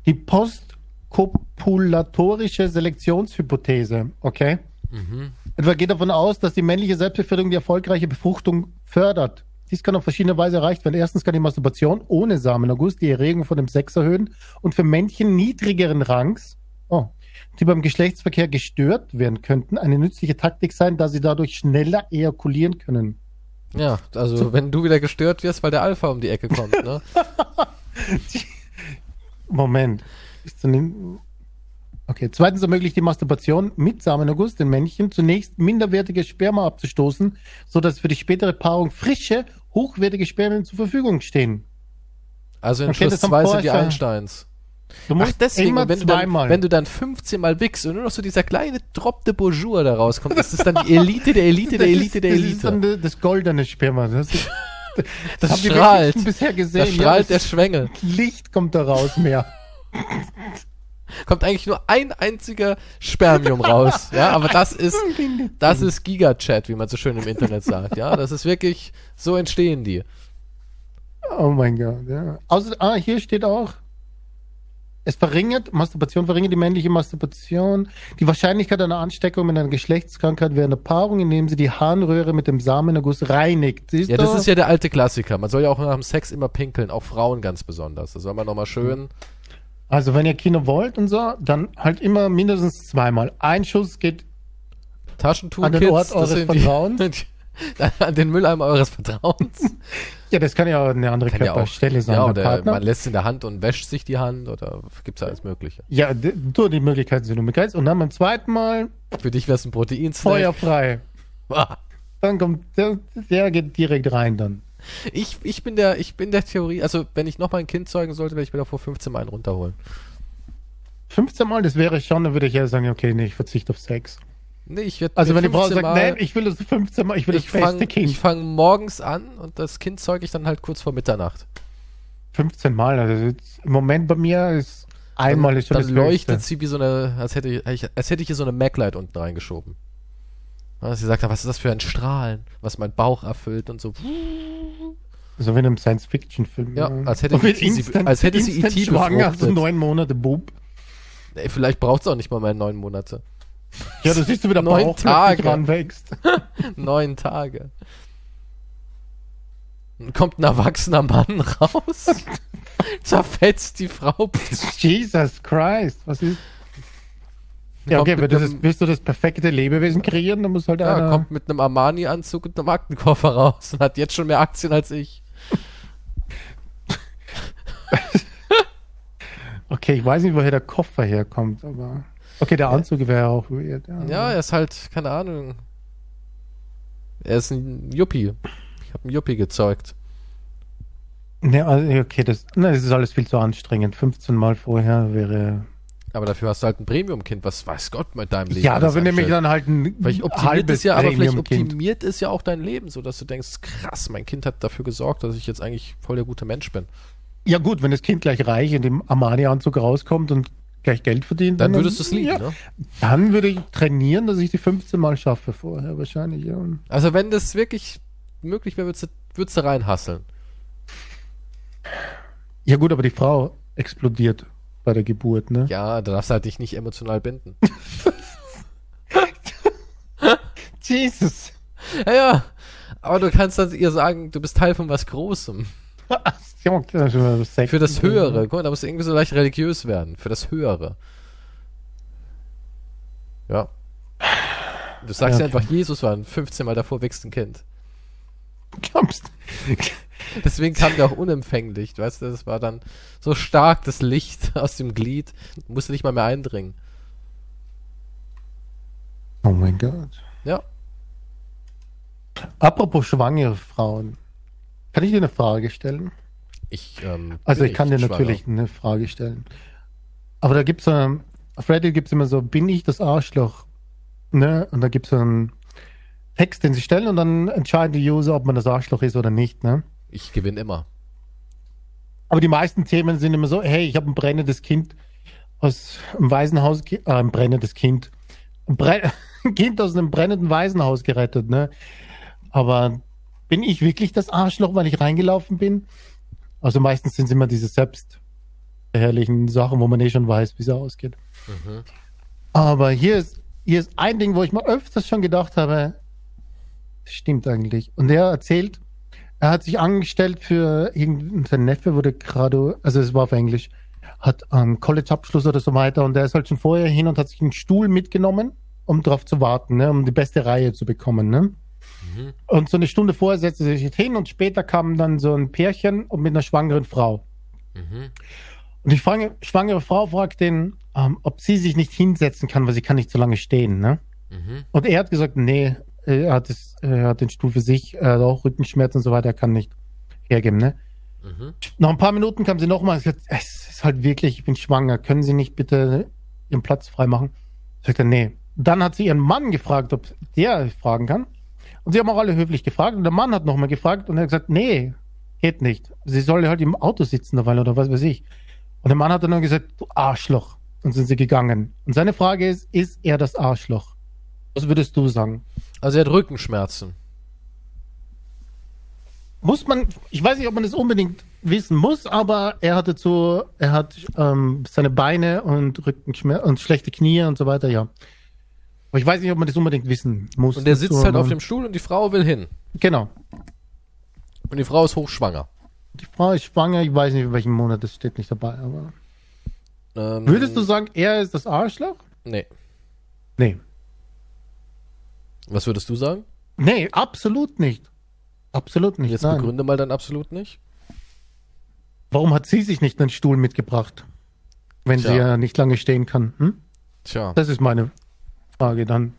die postkopulatorische Selektionshypothese, okay? Mhm. Etwa geht davon aus, dass die männliche Selbstbefriedigung die erfolgreiche Befruchtung fördert. Dies kann auf verschiedene Weise erreicht werden. Erstens kann die Masturbation ohne Samenerguss die Erregung von dem Sex erhöhen und für Männchen niedrigeren Rangs, oh, die beim Geschlechtsverkehr gestört werden könnten, eine nützliche Taktik sein, da sie dadurch schneller ejakulieren können. Ja, also wenn du wieder gestört wirst, weil der Alpha um die Ecke kommt, ne? Moment. Ist dann okay. Zweitens ermöglicht die Masturbation mit Samenerguss den Männchen zunächst minderwertige Sperma abzustoßen, sodass für die spätere Paarung frische, hochwertige Spermien zur Verfügung stehen. Also in Okay, Schluss das haben 2 sind die Einsteins. Du Ach, musst deswegen, immer wenn du, dann, zweimal. wenn du dann 15 Mal wickst und nur noch so dieser kleine Drop de Bonjour da rauskommt, ist das dann die Elite der Elite der Das Elite ist, der das ist dann Elite. das, das goldene Sperma. Das, ist, das die strahlt. bisher gesehen. Da strahlt der das Schwengel. Licht kommt da raus mehr. Kommt eigentlich nur ein einziger Spermium raus. Ja, aber das ist, das ist Gigachat, wie man so schön im Internet sagt. Ja, das ist wirklich, so entstehen die. Oh mein Gott, ja. Außer, ah, hier steht auch, es verringert, Masturbation verringert die männliche Masturbation, die Wahrscheinlichkeit einer Ansteckung mit einer Geschlechtskrankheit während der Paarung, indem sie die Harnröhre mit dem Samenerguss reinigt. Siehst Ja, du? das ist ja der alte Klassiker. Man soll ja auch nach dem Sex immer pinkeln, auch Frauen ganz besonders. Da soll man nochmal schön. Also wenn ihr Kinder wollt und so, dann halt immer mindestens zweimal. Ein Schuss geht Taschentuch, An den Kids, Ort eures Vertrauens? an den Mülleimer eures Vertrauens. Ja, das kann ja auch eine andere Kann ja auch. Körperstelle sein. Ja, oder Partner. man lässt es in der Hand und wäscht sich die Hand oder gibt's ja alles Mögliche. ja, du, die Möglichkeiten sind unbegrenzt. Und dann beim zweiten Mal Für dich wäre es ein Protein. feuerfrei. Ah. Dann kommt der, der geht direkt rein dann. Ich, ich bin der, ich bin der Theorie, also wenn ich nochmal ein Kind zeugen sollte, werde ich mir davor 15 Mal einen runterholen. 15 Mal, das wäre schon, dann würde ich ja sagen, okay, nee, ich verzichte auf Sex. Nee, ich werde Also wenn die Frau 15 sagt, Mal, nein, ich will das 15 Mal, ich will das ich beste fange Kind. fang morgens an und das Kind zeuge ich dann halt kurz vor Mitternacht. 15 Mal, also im Moment bei mir ist einmal ist schon dann das leuchtet Höchste. sie wie so eine, als hätte ich, als hätte ich hier so eine Maglite unten reingeschoben. Ja, sie sagt, was ist das für ein Strahlen, was mein Bauch erfüllt und so. So wie in einem Science-Fiction-Film. Ja, als hätte sie- instant, als hätte sie instant E.T. schwanger, so befruchtet. neun Monate Bub. Ey, vielleicht braucht es auch nicht mal mehr neun Monate. Ja, du siehst du wieder Neun Bauch, Tage. ranwächst. Neun Tage. Dann kommt ein erwachsener Mann raus, zerfetzt die Frau. Jesus Christ, was ist. Ja, okay, wenn du das, willst du das perfekte Lebewesen kreieren, dann muss halt Ja, einer. kommt mit einem Armani-Anzug und einem Aktenkoffer raus und hat jetzt schon mehr Aktien als ich. Okay, ich weiß nicht, woher der Koffer herkommt, aber. Okay, der Anzug wäre auch weird. Ja, Ja, er ist halt, keine Ahnung. Er ist ein Yuppie. Ich habe einen Yuppie gezeugt. Ne, also, okay, das, ne, das ist alles viel zu anstrengend. 15 Mal vorher wäre. Aber dafür hast du halt ein Premium-Kind. Was weiß Gott mit deinem Leben? Ja, da nehme ich anstellt. dann halt ein Vielleicht optimiert es ja, aber vielleicht optimiert es ja auch dein Leben, so dass du denkst, krass, mein Kind hat dafür gesorgt, dass ich jetzt eigentlich voll der gute Mensch bin. Ja, gut, wenn das Kind gleich reich in dem Armani-Anzug rauskommt und gleich Geld verdient, Dann würdest du es lieben, ja, ne? Dann würde ich trainieren, dass ich die 15 Mal schaffe vorher wahrscheinlich. Ja. Also wenn das wirklich möglich wäre, würdest du, würdest du reinhasseln. ja, gut, aber die Frau explodiert bei der Geburt, ne? Ja, da darfst du halt dich nicht emotional binden. Jesus. ja, ja. Aber du kannst dann ihr sagen, du bist Teil von was Großem. Ja. Für das Höhere. Guck mal, da musst du irgendwie so leicht religiös werden. Für das Höhere. Ja. Du sagst ja, Ja, okay. einfach, Jesus war ein 15 Mal davor wächst ein Kind. Glaubst Deswegen kam der auch unempfänglich. Weißt du, das war dann so stark, das Licht aus dem Glied. Musste nicht mal mehr eindringen. Oh mein Gott. Ja. Apropos schwangere Frauen. Kann ich dir eine Frage stellen? Ich, ähm, Also ich kann dir nicht natürlich schwanger. eine Frage stellen. Aber da gibt's ähm, auf Reddit gibt's immer so, bin ich das Arschloch? Ne? Und da gibt's so einen Text, den sie stellen und dann entscheiden die User, ob man das Arschloch ist oder nicht. Ne? Ich gewinne immer. Aber die meisten Themen sind immer so, hey, ich habe ein brennendes Kind aus einem Waisenhaus, äh, ein brennendes Kind, ein, Bre ein Kind aus einem brennenden Waisenhaus gerettet, ne? Aber bin ich wirklich das Arschloch, weil ich reingelaufen bin? Also meistens sind es immer diese selbstbeherrlichen Sachen, wo man eh schon weiß, wie es ausgeht. Mhm. Aber hier ist, hier ist ein Ding, wo ich mal öfters schon gedacht habe, das stimmt eigentlich. Und er erzählt, er hat sich angestellt für irgendein sein Neffe wurde gerade, also es war auf Englisch, hat einen College-Abschluss oder so weiter und er ist halt schon vorher hin und hat sich einen Stuhl mitgenommen, um drauf zu warten, ne, um die beste Reihe zu bekommen. Ne? Mhm. Und so eine Stunde vorher setzte er sich hin und später kam dann so ein Pärchen und mit einer schwangeren Frau. Mhm. Und die schwangere, schwangere Frau fragt den, ähm, ob sie sich nicht hinsetzen kann, weil sie kann nicht so lange stehen. Ne? Mhm. Und er hat gesagt, nee, er hat, das, er hat den Stuhl für sich, er hat auch Rückenschmerzen und so weiter, er kann nicht hergeben. Ne? Mhm. Nach ein paar Minuten kam sie nochmal und gesagt, es ist halt wirklich, ich bin schwanger, können Sie nicht bitte Ihren Platz freimachen? Sagt er, nee. Dann hat sie ihren Mann gefragt, ob der fragen kann. Und sie haben auch alle höflich gefragt und der Mann hat nochmal gefragt und er hat gesagt, nee, geht nicht. Sie soll halt im Auto sitzen dabei oder was weiß ich. Und der Mann hat dann nur gesagt, du Arschloch. Und sind sie gegangen. Und seine Frage ist, ist er das Arschloch? Was würdest du sagen? Also er hat Rückenschmerzen. Muss man, ich weiß nicht, ob man das unbedingt wissen muss, aber er hatte so, er hat ähm, seine Beine und Rückenschmerzen und schlechte Knie und so weiter, ja. Aber ich weiß nicht, ob man das unbedingt wissen muss. Und der sitzt dazu, halt auf dem Stuhl und die Frau will hin. Genau. Und die Frau ist hochschwanger. Die Frau ist schwanger, ich weiß nicht, in welchem Monat, das steht nicht dabei, aber. Ähm, Würdest du sagen, er ist das Arschloch? Nee. Nee. Was würdest du sagen? Nee, absolut nicht. Absolut nicht. Jetzt nein. begründe mal dann absolut nicht. Warum hat sie sich nicht einen Stuhl mitgebracht? Wenn Tja. sie ja nicht lange stehen kann. Hm? Tja. Das ist meine Frage dann.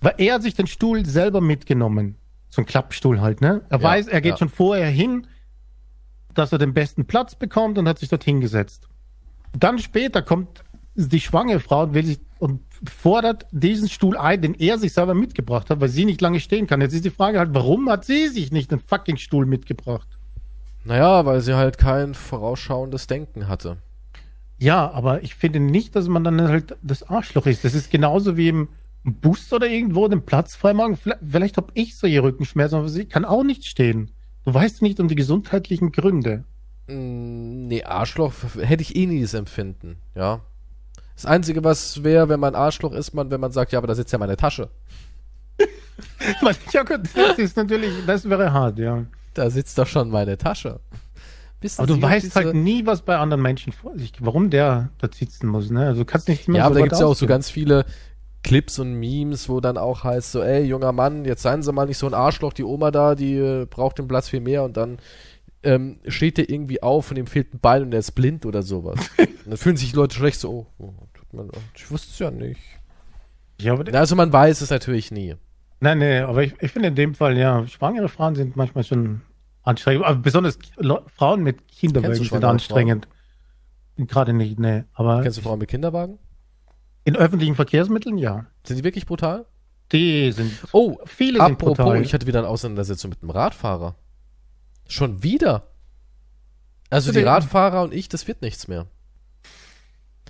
Weil er hat sich den Stuhl selber mitgenommen. So ein Klappstuhl halt, ne? Er Ja, weiß, er geht ja. schon vorher hin, dass er den besten Platz bekommt und hat sich dort hingesetzt. Dann später kommt die schwangere Frau und will sich und fordert diesen Stuhl ein, den er sich selber mitgebracht hat, weil sie nicht lange stehen kann. Jetzt ist die Frage halt, warum hat sie sich nicht den fucking Stuhl mitgebracht? Naja, weil sie halt kein vorausschauendes Denken hatte. Ja, aber ich finde nicht, dass man dann halt das Arschloch ist. Das ist genauso wie im Bus oder irgendwo den Platz freimachen. Vielleicht, vielleicht habe ich solche Rückenschmerzen, aber sie kann auch nicht stehen. Du weißt nicht um die gesundheitlichen Gründe. Mm, Nee, Arschloch hätte ich eh nie das Empfinden, ja. Das Einzige, was wäre, wenn man Arschloch ist, man, wenn man sagt, ja, aber da sitzt ja meine Tasche. ja gut, das ist natürlich, das wäre hart, ja. Da sitzt doch schon meine Tasche. Wissen aber du Sie, weißt halt nie, was bei anderen Menschen vor sich, warum der da sitzen muss, ne? Also du kannst nicht mehr Ja, aber da gibt es ja auch so ganz viele Clips und Memes, wo dann auch heißt so, ey, junger Mann, jetzt seien Sie mal nicht so ein Arschloch, die Oma da, die äh, braucht den Platz viel mehr und dann ähm, steht der irgendwie auf und ihm fehlt ein Bein und er ist blind oder sowas. dann fühlen sich die Leute schlecht so, oh, oh ich wusste es ja nicht. Ja, also man weiß es natürlich nie. Nein, nee, aber ich, ich finde in dem Fall, ja, schwangere Frauen sind manchmal schon anstrengend. Aber besonders Frauen mit Kinderwagen sind anstrengend. Gerade nicht, nee. Aber Kennst du Frauen mit Kinderwagen? In öffentlichen Verkehrsmitteln, ja. Sind die wirklich brutal? Die sind. Oh, viele sind apropos, brutal. ich hatte wieder eine Auseinandersetzung mit einem Radfahrer. Schon wieder. Also die Radfahrer und ich, das wird nichts mehr.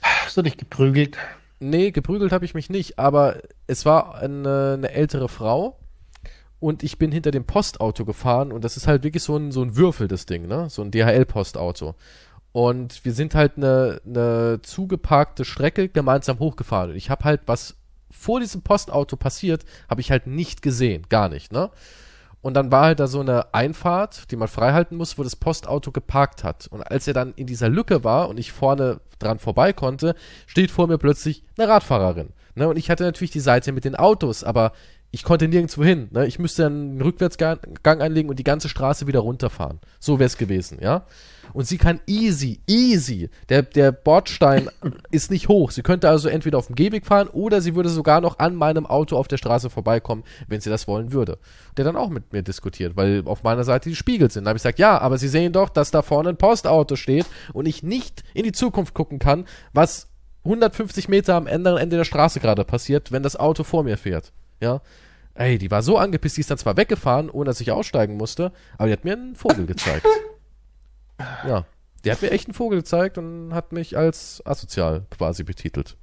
Hast du dich geprügelt? Nee, geprügelt habe ich mich nicht, aber es war eine, eine, ältere Frau und ich bin hinter dem Postauto gefahren und das ist halt wirklich so ein, so ein Würfel, das Ding, ne? So ein DHL-Postauto. Und wir sind halt eine, eine zugeparkte Strecke gemeinsam hochgefahren. Und ich habe halt, was vor diesem Postauto passiert, habe ich halt nicht gesehen. Gar nicht, ne? Und dann war halt da so eine Einfahrt, die man freihalten muss, wo das Postauto geparkt hat. Und als er dann in dieser Lücke war und ich vorne dran vorbei konnte, steht vor mir plötzlich eine Radfahrerin. Ne? Und ich hatte natürlich die Seite mit den Autos, aber ich konnte nirgendwo hin. Ne? Ich müsste einen Rückwärtsgang einlegen und die ganze Straße wieder runterfahren. So wäre es gewesen, ja. Und sie kann easy, easy. Der, der Bordstein ist nicht hoch. Sie könnte also entweder auf dem Gehweg fahren oder sie würde sogar noch an meinem Auto auf der Straße vorbeikommen, wenn sie das wollen würde. Der dann auch mit mir diskutiert, weil auf meiner Seite die Spiegel sind. Da habe ich gesagt, ja, aber Sie sehen doch, dass da vorne ein Postauto steht und ich nicht in die Zukunft gucken kann, was 150 Meter am anderen Ende der Straße gerade passiert, wenn das Auto vor mir fährt. Ja. Ey, die war so angepisst, die ist dann zwar weggefahren, ohne dass ich aussteigen musste, aber die hat mir einen Vogel gezeigt. ja. Die hat mir echt einen Vogel gezeigt und hat mich als asozial quasi betitelt.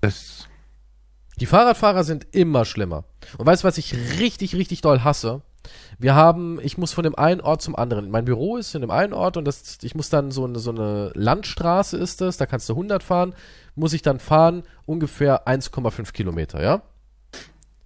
Das die Fahrradfahrer sind immer schlimmer. Und weißt du, was ich richtig, richtig doll hasse? Wir haben, ich muss von dem einen Ort zum anderen. Mein Büro ist in dem einen Ort und das, ich muss dann so eine, so eine Landstraße ist das, da kannst du 100 fahren, muss ich dann fahren ungefähr 1,5 Kilometer, ja?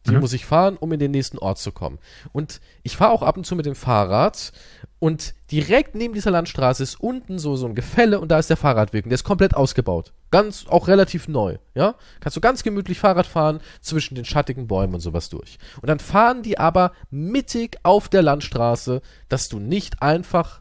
Die mhm. muss ich fahren, um in den nächsten Ort zu kommen. Und ich fahre auch ab und zu mit dem Fahrrad und direkt neben dieser Landstraße ist unten so, so ein Gefälle und da ist der Fahrradweg und der ist komplett ausgebaut. Ganz, auch relativ neu, ja? Kannst du ganz gemütlich Fahrrad fahren zwischen den schattigen Bäumen und sowas durch. Und dann fahren die aber mittig auf der Landstraße, dass du nicht einfach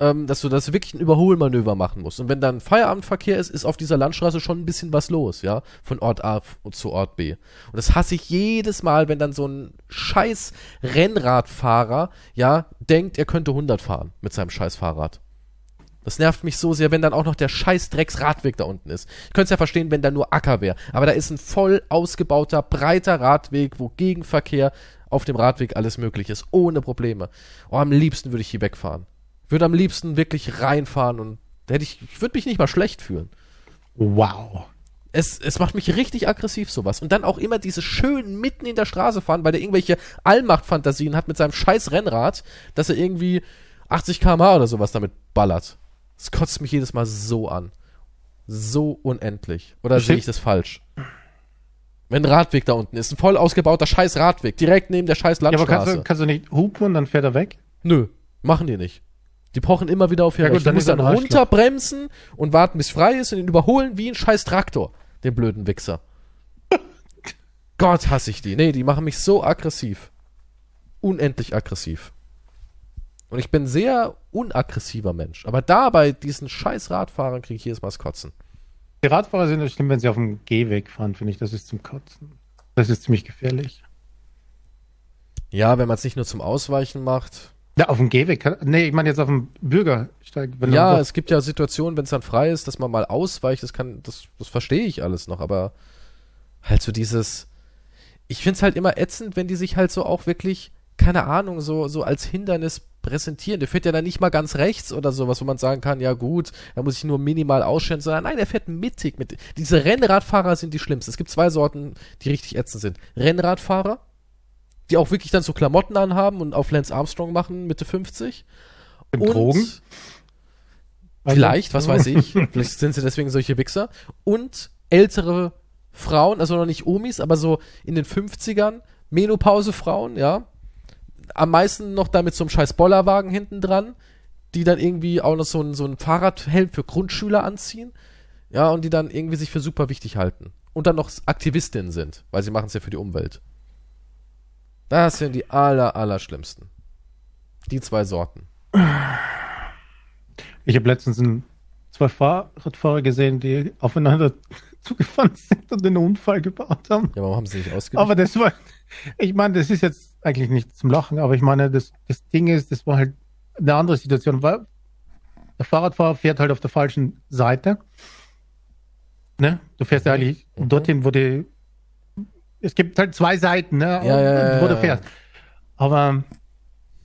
ähm, dass du das wirklich ein Überholmanöver machen musst. Und wenn dann Feierabendverkehr ist, ist auf dieser Landstraße schon ein bisschen was los, ja, von Ort A zu Ort B. Und das hasse ich jedes Mal, wenn dann so ein scheiß Rennradfahrer, ja, denkt, er könnte 100 fahren mit seinem scheiß Fahrrad. Das nervt mich so sehr, wenn dann auch noch der scheiß Drecksradweg da unten ist. Ich könnte es ja verstehen, wenn da nur Acker wäre. Aber da ist ein voll ausgebauter, breiter Radweg, wo Gegenverkehr auf dem Radweg alles möglich ist. Ohne Probleme. Oh, am liebsten würde ich hier wegfahren würde am liebsten wirklich reinfahren und hätte ich, ich würde mich nicht mal schlecht fühlen. Wow. Es, es macht mich richtig aggressiv, sowas. Und dann auch immer diese schön mitten in der Straße fahren, weil der irgendwelche Allmachtfantasien hat mit seinem scheiß Rennrad, dass er irgendwie 80 km/h oder sowas damit ballert. Das kotzt mich jedes Mal so an. So unendlich. Oder sehe ich das falsch? Wenn ein Radweg da unten ist, ein voll ausgebauter scheiß Radweg, direkt neben der scheiß Landstraße. Ja, aber kannst du, kannst du nicht hupen und dann fährt er weg? Nö, machen die nicht. Die pochen immer wieder auf ihr ja, Recht. Gut, dann du dann runterbremsen und warten, bis frei ist und ihn überholen wie ein scheiß Traktor. Den blöden Wichser. Gott hasse ich die. Nee, die machen mich so aggressiv. Unendlich aggressiv. Und ich bin sehr unaggressiver Mensch. Aber da bei diesen scheiß Radfahrern kriege ich jedes Mal das Kotzen. Die Radfahrer sind das schlimm, wenn sie auf dem Gehweg fahren, finde ich. Das ist zum Kotzen. Das ist ziemlich gefährlich. Ja, wenn man es nicht nur zum Ausweichen macht. Ja, auf dem Gehweg. Kann, nee, ich meine jetzt auf dem Bürgersteig. ja, es gibt ja Situationen, wenn es dann frei ist, dass man mal ausweicht. Das kann, das, das verstehe ich alles noch, aber halt so dieses. Ich finde es halt immer ätzend, wenn die sich halt so auch wirklich, keine Ahnung, so, so als Hindernis präsentieren. Der fährt ja dann nicht mal ganz rechts oder sowas, wo man sagen kann, ja gut, da muss ich nur minimal ausstellen, sondern nein, er fährt mittig. Mit, diese Rennradfahrer sind die schlimmsten. Es gibt zwei Sorten, die richtig ätzend sind. Rennradfahrer, die auch wirklich dann so Klamotten anhaben und auf Lance Armstrong machen, Mitte 50. Im und Drogen? Vielleicht, was weiß ich. Vielleicht sind sie deswegen solche Wichser. Und ältere Frauen, also noch nicht Omis, aber so in den 50ern, Menopause-Frauen, ja, am meisten noch da mit so einem scheiß Bollerwagen hinten dran, die dann irgendwie auch noch so ein, so ein Fahrradhelm für Grundschüler anziehen. Ja, und die dann irgendwie sich für super wichtig halten. Und dann noch Aktivistinnen sind, weil sie machen es ja für die Umwelt. Das sind die aller, aller schlimmsten. Die zwei Sorten. Ich habe letztens ein, zwei Fahrradfahrer gesehen, die aufeinander zugefahren sind und einen Unfall gebaut haben. Ja, warum haben sie nicht ausgewichen? Aber das war, ich meine, das ist jetzt eigentlich nicht zum Lachen, aber ich meine, das, das Ding ist, das war halt eine andere Situation, weil der Fahrradfahrer fährt halt auf der falschen Seite. Ne? Du fährst ja eigentlich Mhm. dorthin, wo die. Es gibt halt zwei Seiten, ne? Ja, ja, wo du fährst. Aber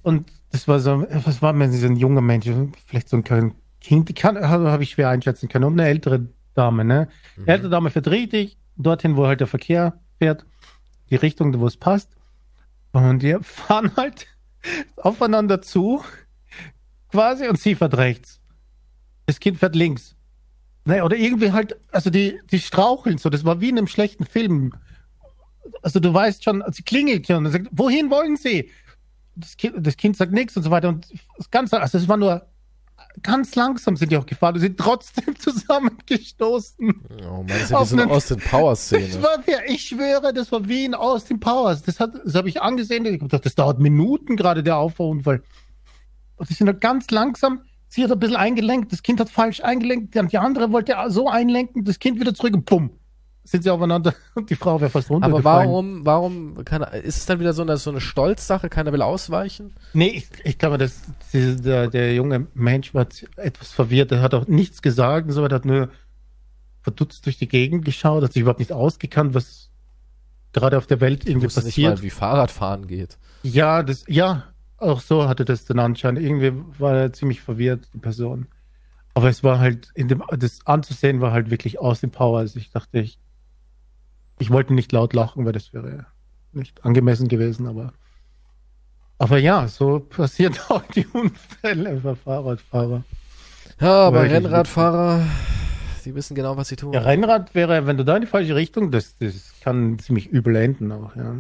und das war so, was war mir so ein junger Mensch, vielleicht so ein Kind, die kann, habe hab ich schwer einschätzen können. Und eine ältere Dame, ne? Mhm. Die ältere Dame fährt richtig, dorthin, wo halt der Verkehr fährt, die Richtung, wo es passt. Und die fahren halt aufeinander zu, quasi, und sie fährt rechts. Das Kind fährt links. Ne, oder irgendwie halt, also die, die straucheln so, das war wie in einem schlechten Film. Also du weißt schon, sie klingelt schon und sagt, wohin wollen sie? Das Kind, das kind sagt nichts und so weiter. Und das Ganze, also es war nur ganz langsam sind die auch gefahren und sind trotzdem zusammengestoßen. Oh Mann, das ist ja so eine Austin Powers Das Szene. war, wie- ich schwöre, das war wie in Austin Powers. Das, hat, das habe ich angesehen. Ich hab gedacht, das dauert Minuten gerade, der Auffahrunfall. Und die sind halt ganz langsam. Sie hat ein bisschen eingelenkt, das Kind hat falsch eingelenkt, die andere wollte so einlenken, das Kind wieder zurück und bumm, sind sie aufeinander und die Frau wäre fast Aber runtergefallen. warum, warum kann, ist es dann wieder so eine, so eine Stolzsache, keiner will ausweichen? Nee, ich, ich glaube, dass diese- der, der junge Mensch war etwas verwirrt. Er hat auch nichts gesagt und so weiter, hat nur verdutzt durch die Gegend geschaut, hat sich überhaupt nicht ausgekannt, was gerade auf der Welt irgendwie wusste nicht passiert. mal, wie Fahrradfahren geht. Ja, das, ja, auch so hatte das den Anschein. Irgendwie war er ziemlich verwirrt, die Person. Aber es war halt, in dem, das anzusehen war halt wirklich aus dem Power. Also ich dachte, ich, ich wollte nicht laut lachen, weil das wäre nicht angemessen gewesen, aber, aber ja, so passieren auch die Unfälle bei Fahrradfahrer. Ja, aber. Rennradfahrer, die wissen genau, was sie tun. Ja, Rennrad wäre, wenn du da in die falsche Richtung, das, das kann ziemlich übel enden auch, ja.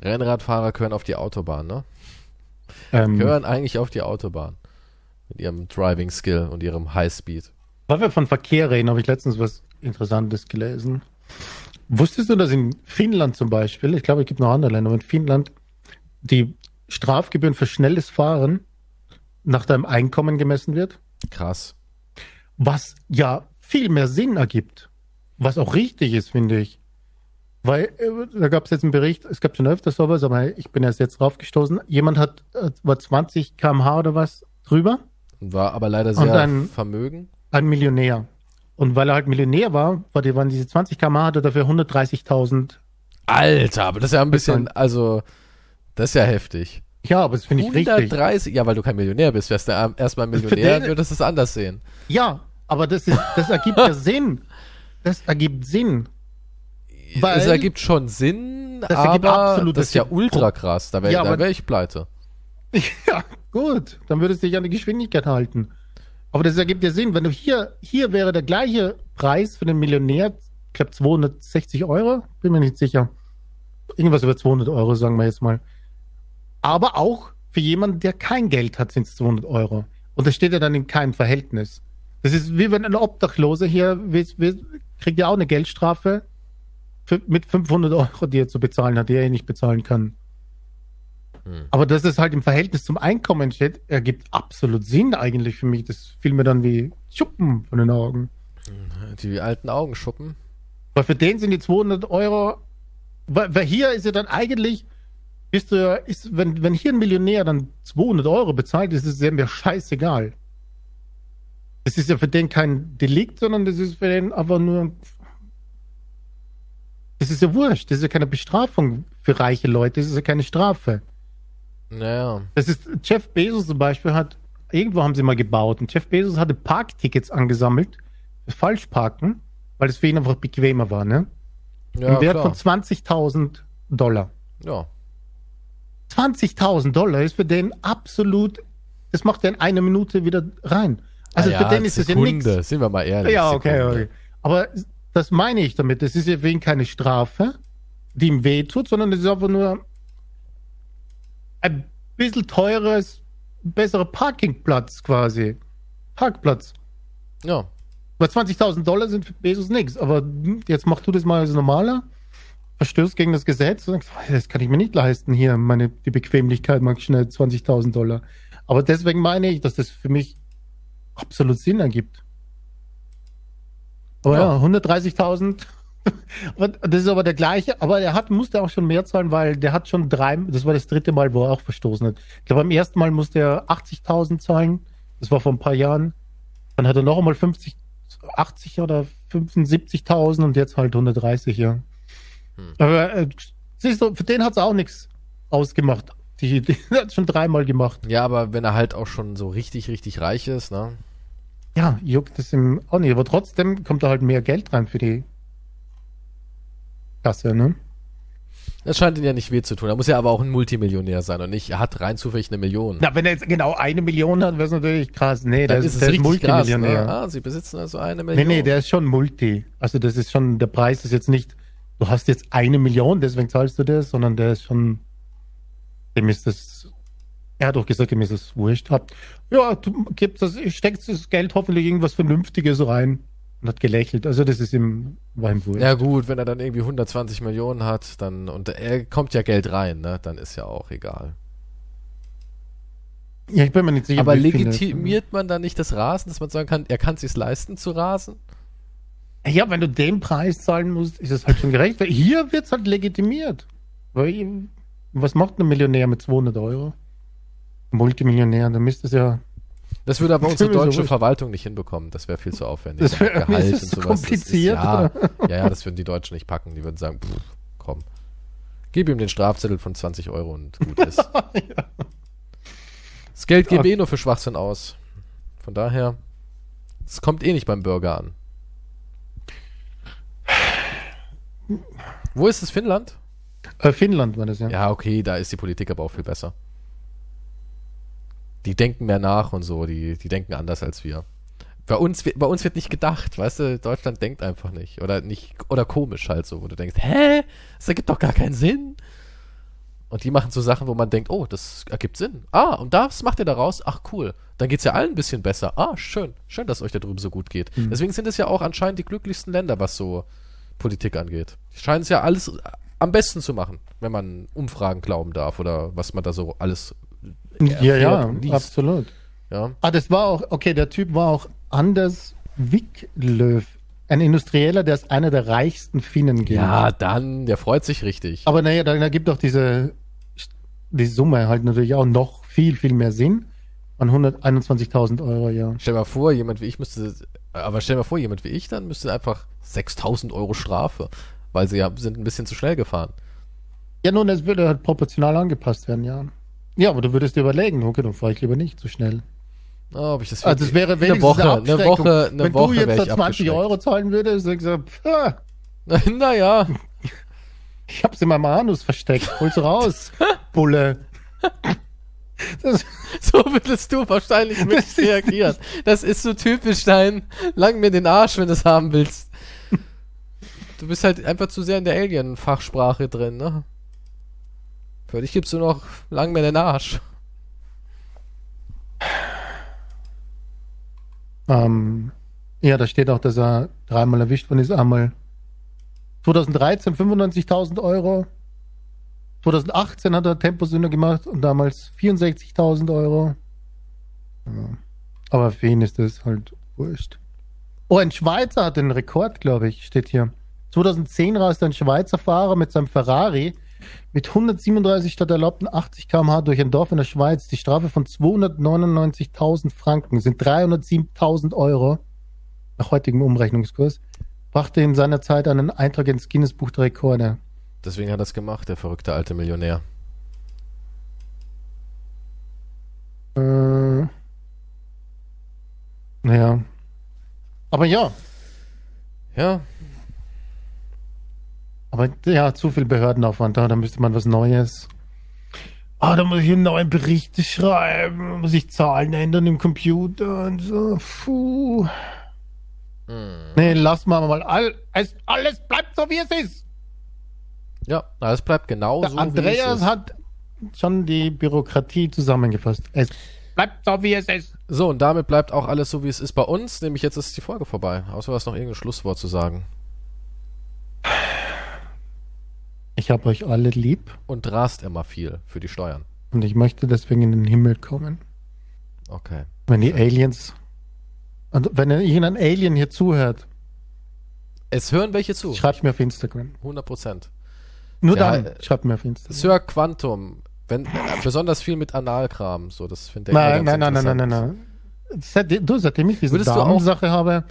Rennradfahrer gehören auf die Autobahn, ne? Ähm, Gehören eigentlich auf die Autobahn. Mit ihrem Driving Skill und ihrem Highspeed. Weil wir von Verkehr reden, habe ich letztens was Interessantes gelesen. Wusstest du, dass in Finnland zum Beispiel, ich glaube, es gibt noch andere Länder, aber in Finnland die Strafgebühren für schnelles Fahren nach deinem Einkommen gemessen wird? Krass. Was ja viel mehr Sinn ergibt. Was auch richtig ist, finde ich. Weil, äh, da gab es jetzt einen Bericht, es gab schon öfter sowas, aber ich bin erst jetzt draufgestoßen. Jemand hat, äh, war 20 kmh oder was drüber? War aber leider sehr dann- vermögen. Ein Millionär. Und weil er halt Millionär war, die, waren diese 20 km hatte dafür 130.000. Alter, aber das ist ja ein bisschen, also, das ist ja heftig. Ja, aber das finde ich richtig. 130, ja, weil du kein Millionär bist. Wärst du erstmal Millionär, den- würdest du es anders sehen. Ja, aber das, ist, das ergibt ja Sinn. Das ergibt Sinn. Weil- es ergibt schon Sinn, Das aber das das ist ja ultra krass. Da wäre Ja, wär ich pleite. Ja, gut. Dann würdest du dich an die Geschwindigkeit halten. Aber das ergibt ja Sinn. Wenn du hier, hier wäre der gleiche Preis für den Millionär, ich glaube 260 Euro, bin mir nicht sicher. Irgendwas über 200 Euro, sagen wir jetzt mal. Aber auch für jemanden, der kein Geld hat, sind es 200 Euro. Und das steht ja dann in keinem Verhältnis. Das ist wie wenn ein Obdachloser hier will, will, kriegt ja auch eine Geldstrafe für, mit 500 Euro, die er zu bezahlen hat, die er eh nicht bezahlen kann. Hm. Aber dass es halt im Verhältnis zum Einkommen steht, ergibt absolut Sinn eigentlich für mich. Das fiel mir dann wie Schuppen von den Augen. Die alten Augenschuppen. Weil für den sind die 200 Euro, weil, weil hier ist ja dann eigentlich, bist du ja, ist, wenn, wenn hier ein Millionär dann 200 Euro bezahlt, ist es ja mir scheißegal. Das ist ja für den kein Delikt, sondern das ist für den einfach nur, das ist ja wurscht. Das ist ja keine Bestrafung für reiche Leute, das ist ja keine Strafe. Naja. Das ist, Jeff Bezos zum Beispiel hat, irgendwo haben sie mal gebaut und Jeff Bezos hatte Parktickets angesammelt, für Falschparken, weil es für ihn einfach bequemer war, ne? Ja, Im Wert klar. von 20.000 Dollar. ja. 20.000 Dollar ist für den absolut, das macht er in einer Minute wieder rein. Also Naja, für den ist das ja nichts. Sind wir mal ehrlich. Ja, okay, Sekunde. okay. Aber das meine ich damit. Das ist ja für ihn keine Strafe, die ihm wehtut, sondern das ist einfach nur ein bisschen teures, besserer Parkingplatz quasi. Parkplatz. Ja. Weil 20.000 Dollar sind für Bezos nichts. Aber hm, jetzt mach du das mal als normaler. Verstößt gegen das Gesetz und sagst, das kann ich mir nicht leisten hier. Meine, die Bequemlichkeit mag schnell 20.000 Dollar. Aber deswegen meine ich, dass das für mich absolut Sinn ergibt. Aber ja, Ja. 130.000. Das ist aber der gleiche, aber er hat, musste auch schon mehr zahlen, weil der hat schon drei, das war das dritte Mal, wo er auch verstoßen hat. Ich glaube, beim ersten Mal musste er 80.000 zahlen. Das war vor ein paar Jahren. Dann hat er noch einmal 50, 80 oder 75.000 und jetzt halt 130, ja. Hm. Aber äh, siehst du, für den hat es auch nichts ausgemacht. Die, die hat schon dreimal gemacht. Ja, aber wenn er halt auch schon so richtig, richtig reich ist, ne? Ja, juckt es ihm auch nicht. Aber trotzdem kommt da halt mehr Geld rein für die Kasse, ne? Das scheint ihn ja nicht weh zu tun. Er muss ja aber auch ein Multimillionär sein und nicht, er hat rein zufällig eine Million. Na, wenn er jetzt genau eine Million hat, wäre es natürlich krass. Nee, Dann der ist ist, ist richtig krass. Multimillionär. Ne? Ah, sie besitzen also eine Nee, Million. nee, der ist schon Multi. Also das ist schon, der Preis ist jetzt nicht, du hast jetzt eine Million, deswegen zahlst du das, sondern der ist schon, dem ist das, er hat auch gesagt, dem ist es wurscht. Ja, du gibst das, steckst das Geld hoffentlich irgendwas Vernünftiges rein und hat gelächelt. Also das ist ihm, war ihm wurscht. Ja gut, wenn er dann irgendwie 120 Millionen hat, dann und er kommt ja Geld rein, ne? Dann ist ja auch egal. Ja, ich bin mir nicht sicher. aber das- legitimiert man dann nicht das Rasen, dass man sagen kann, er kann es sich leisten zu rasen? Ja, wenn du den Preis zahlen musst, ist es halt schon gerecht. Weil hier wird's halt legitimiert. Weil, was macht ein Millionär mit 200 Euro? Multimillionär, da müsste es ja. Das würde aber unsere so deutsche wurscht. Verwaltung nicht hinbekommen. Das wäre viel zu aufwendig. Das wär- Gehalt und das sowas. kompliziert, Das ist, ja, ja, ja, das würden die Deutschen nicht packen. Die würden sagen, pff, komm, gib ihm den Strafzettel von 20 Euro und gut ist. Das Geld geben wir eh nur für Schwachsinn aus. Von daher, es kommt eh nicht beim Bürger an. Wo ist es? Finnland? Äh, Finnland war das ja. Ja, okay, da ist die Politik aber auch viel besser. Die denken mehr nach und so, die, die denken anders als wir. Bei uns, wird- bei uns wird nicht gedacht, weißt du, Deutschland denkt einfach nicht. Oder nicht, oder komisch halt so, wo du denkst, hä? Das ergibt doch gar keinen Sinn. Und die machen so Sachen, wo man denkt, oh, das ergibt Sinn. Ah, und das macht ihr daraus? Ach, cool. Dann geht's ja allen ein bisschen besser. Ah, schön. Schön, dass euch da drüben so gut geht. Deswegen sind es ja auch anscheinend die glücklichsten Länder, was so Politik angeht. Die scheinen es ja alles am besten zu machen, wenn man Umfragen glauben darf oder was man da so alles ja, ja, liest. absolut. Ja. Ah, das war auch, okay, der Typ war auch Anders Wiklöf. Ein Industrieller, der ist einer der reichsten Finnen gilt. ja, dann, der freut sich richtig. Aber naja, dann ergibt auch diese die Summe halt natürlich auch noch viel, viel mehr Sinn. An 121.000 Euro, ja. Stell mal vor, jemand wie ich müsste, aber stell mal vor, jemand wie ich dann müsste einfach 6000 Euro Strafe, weil sie ja, sind ein bisschen zu schnell gefahren. Ja, nun, es würde halt proportional angepasst werden, ja. Ja, aber du würdest dir überlegen, okay, dann fahre ich lieber nicht so schnell. Oh, ob ich das Also es wäre eine wenigstens Woche, eine Abschreckung. Woche, eine Wenn Woche du jetzt da ich 20 abgeschreckt. Euro zahlen würdest, dann gesagt, naja, ich hab's in meinem Anus versteckt, hol's raus, Bulle. Das, so würdest du wahrscheinlich mit Das reagieren. Das ist so typisch dein, lang mir den Arsch, wenn du es haben willst. Du bist halt einfach zu sehr in der Alien-Fachsprache drin, ne? Für dich gibst du noch lang mir den Arsch. ähm, ja, da steht auch, dass er dreimal erwischt worden ist, einmal 2013 95.000 Euro, 2018 hat er Temposünder gemacht und damals 64.000 Euro. Ja. Aber für ihn ist das halt wurscht. Oh, ein Schweizer hat den Rekord, glaube ich, steht hier. 2010 reiste ein Schweizer Fahrer mit seinem Ferrari mit 137 statt erlaubten 80 km/h durch ein Dorf in der Schweiz. Die Strafe von 299.000 Franken sind 307.000 Euro nach heutigem Umrechnungskurs. Brachte in seiner Zeit einen Eintrag ins Guinness Buch der Rekorde. Deswegen hat er es gemacht, der verrückte alte Millionär. Äh, naja. Aber ja, Ja, aber ja, zu viel Behördenaufwand da, da müsste man was Neues. Ah, da muss ich einen neuen Berichte schreiben, muss ich Zahlen ändern im Computer und so. Puh. Hm. Nee, lass mal mal. All, es, alles bleibt so, wie es ist. ja, alles bleibt genau Der so. Andreas wie es ist. hat schon die Bürokratie zusammengefasst. Es bleibt so, wie es ist. So, und damit bleibt auch alles so, wie es ist bei uns. Nämlich jetzt ist die Folge vorbei. Außer du hast noch irgendein Schlusswort zu sagen. Ich habe euch alle lieb Und rast immer viel für die Steuern. und ich möchte deswegen in den Himmel kommen. Okay. Wenn die Aliens. Und wenn irgendein Alien hier zuhört, Es hören welche zu. schreibt mir auf Instagram. 100 Prozent. Nur Ja, dann äh, schreibt mir auf Instagram. Sir Quantum, wenn, äh, besonders viel mit Analkram, so, das finde ich Nein, nein, nein, nein, nein, interessant. nein. Seit, du, seitdem ich diese Würdest du auch- Damensache habe,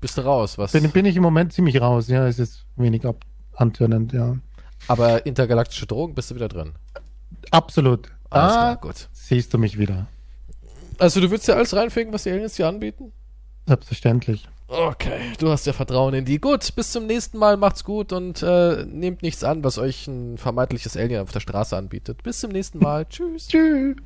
Bist du raus, was? bin, bin ich im Moment ziemlich raus. Ja, es ist wenig ab antörnend, ja. Aber intergalaktische Drogen bist du wieder drin. Absolut. Alles klar, gut. siehst du mich wieder. Also du würdest ja alles reinficken, was die Aliens dir anbieten? Selbstverständlich. Okay, du hast ja Vertrauen in die. Gut, bis zum nächsten Mal, macht's gut und äh, nehmt nichts an, was euch ein vermeintliches Alien auf der Straße anbietet. Bis zum nächsten Mal. Tschüss. Tschüss.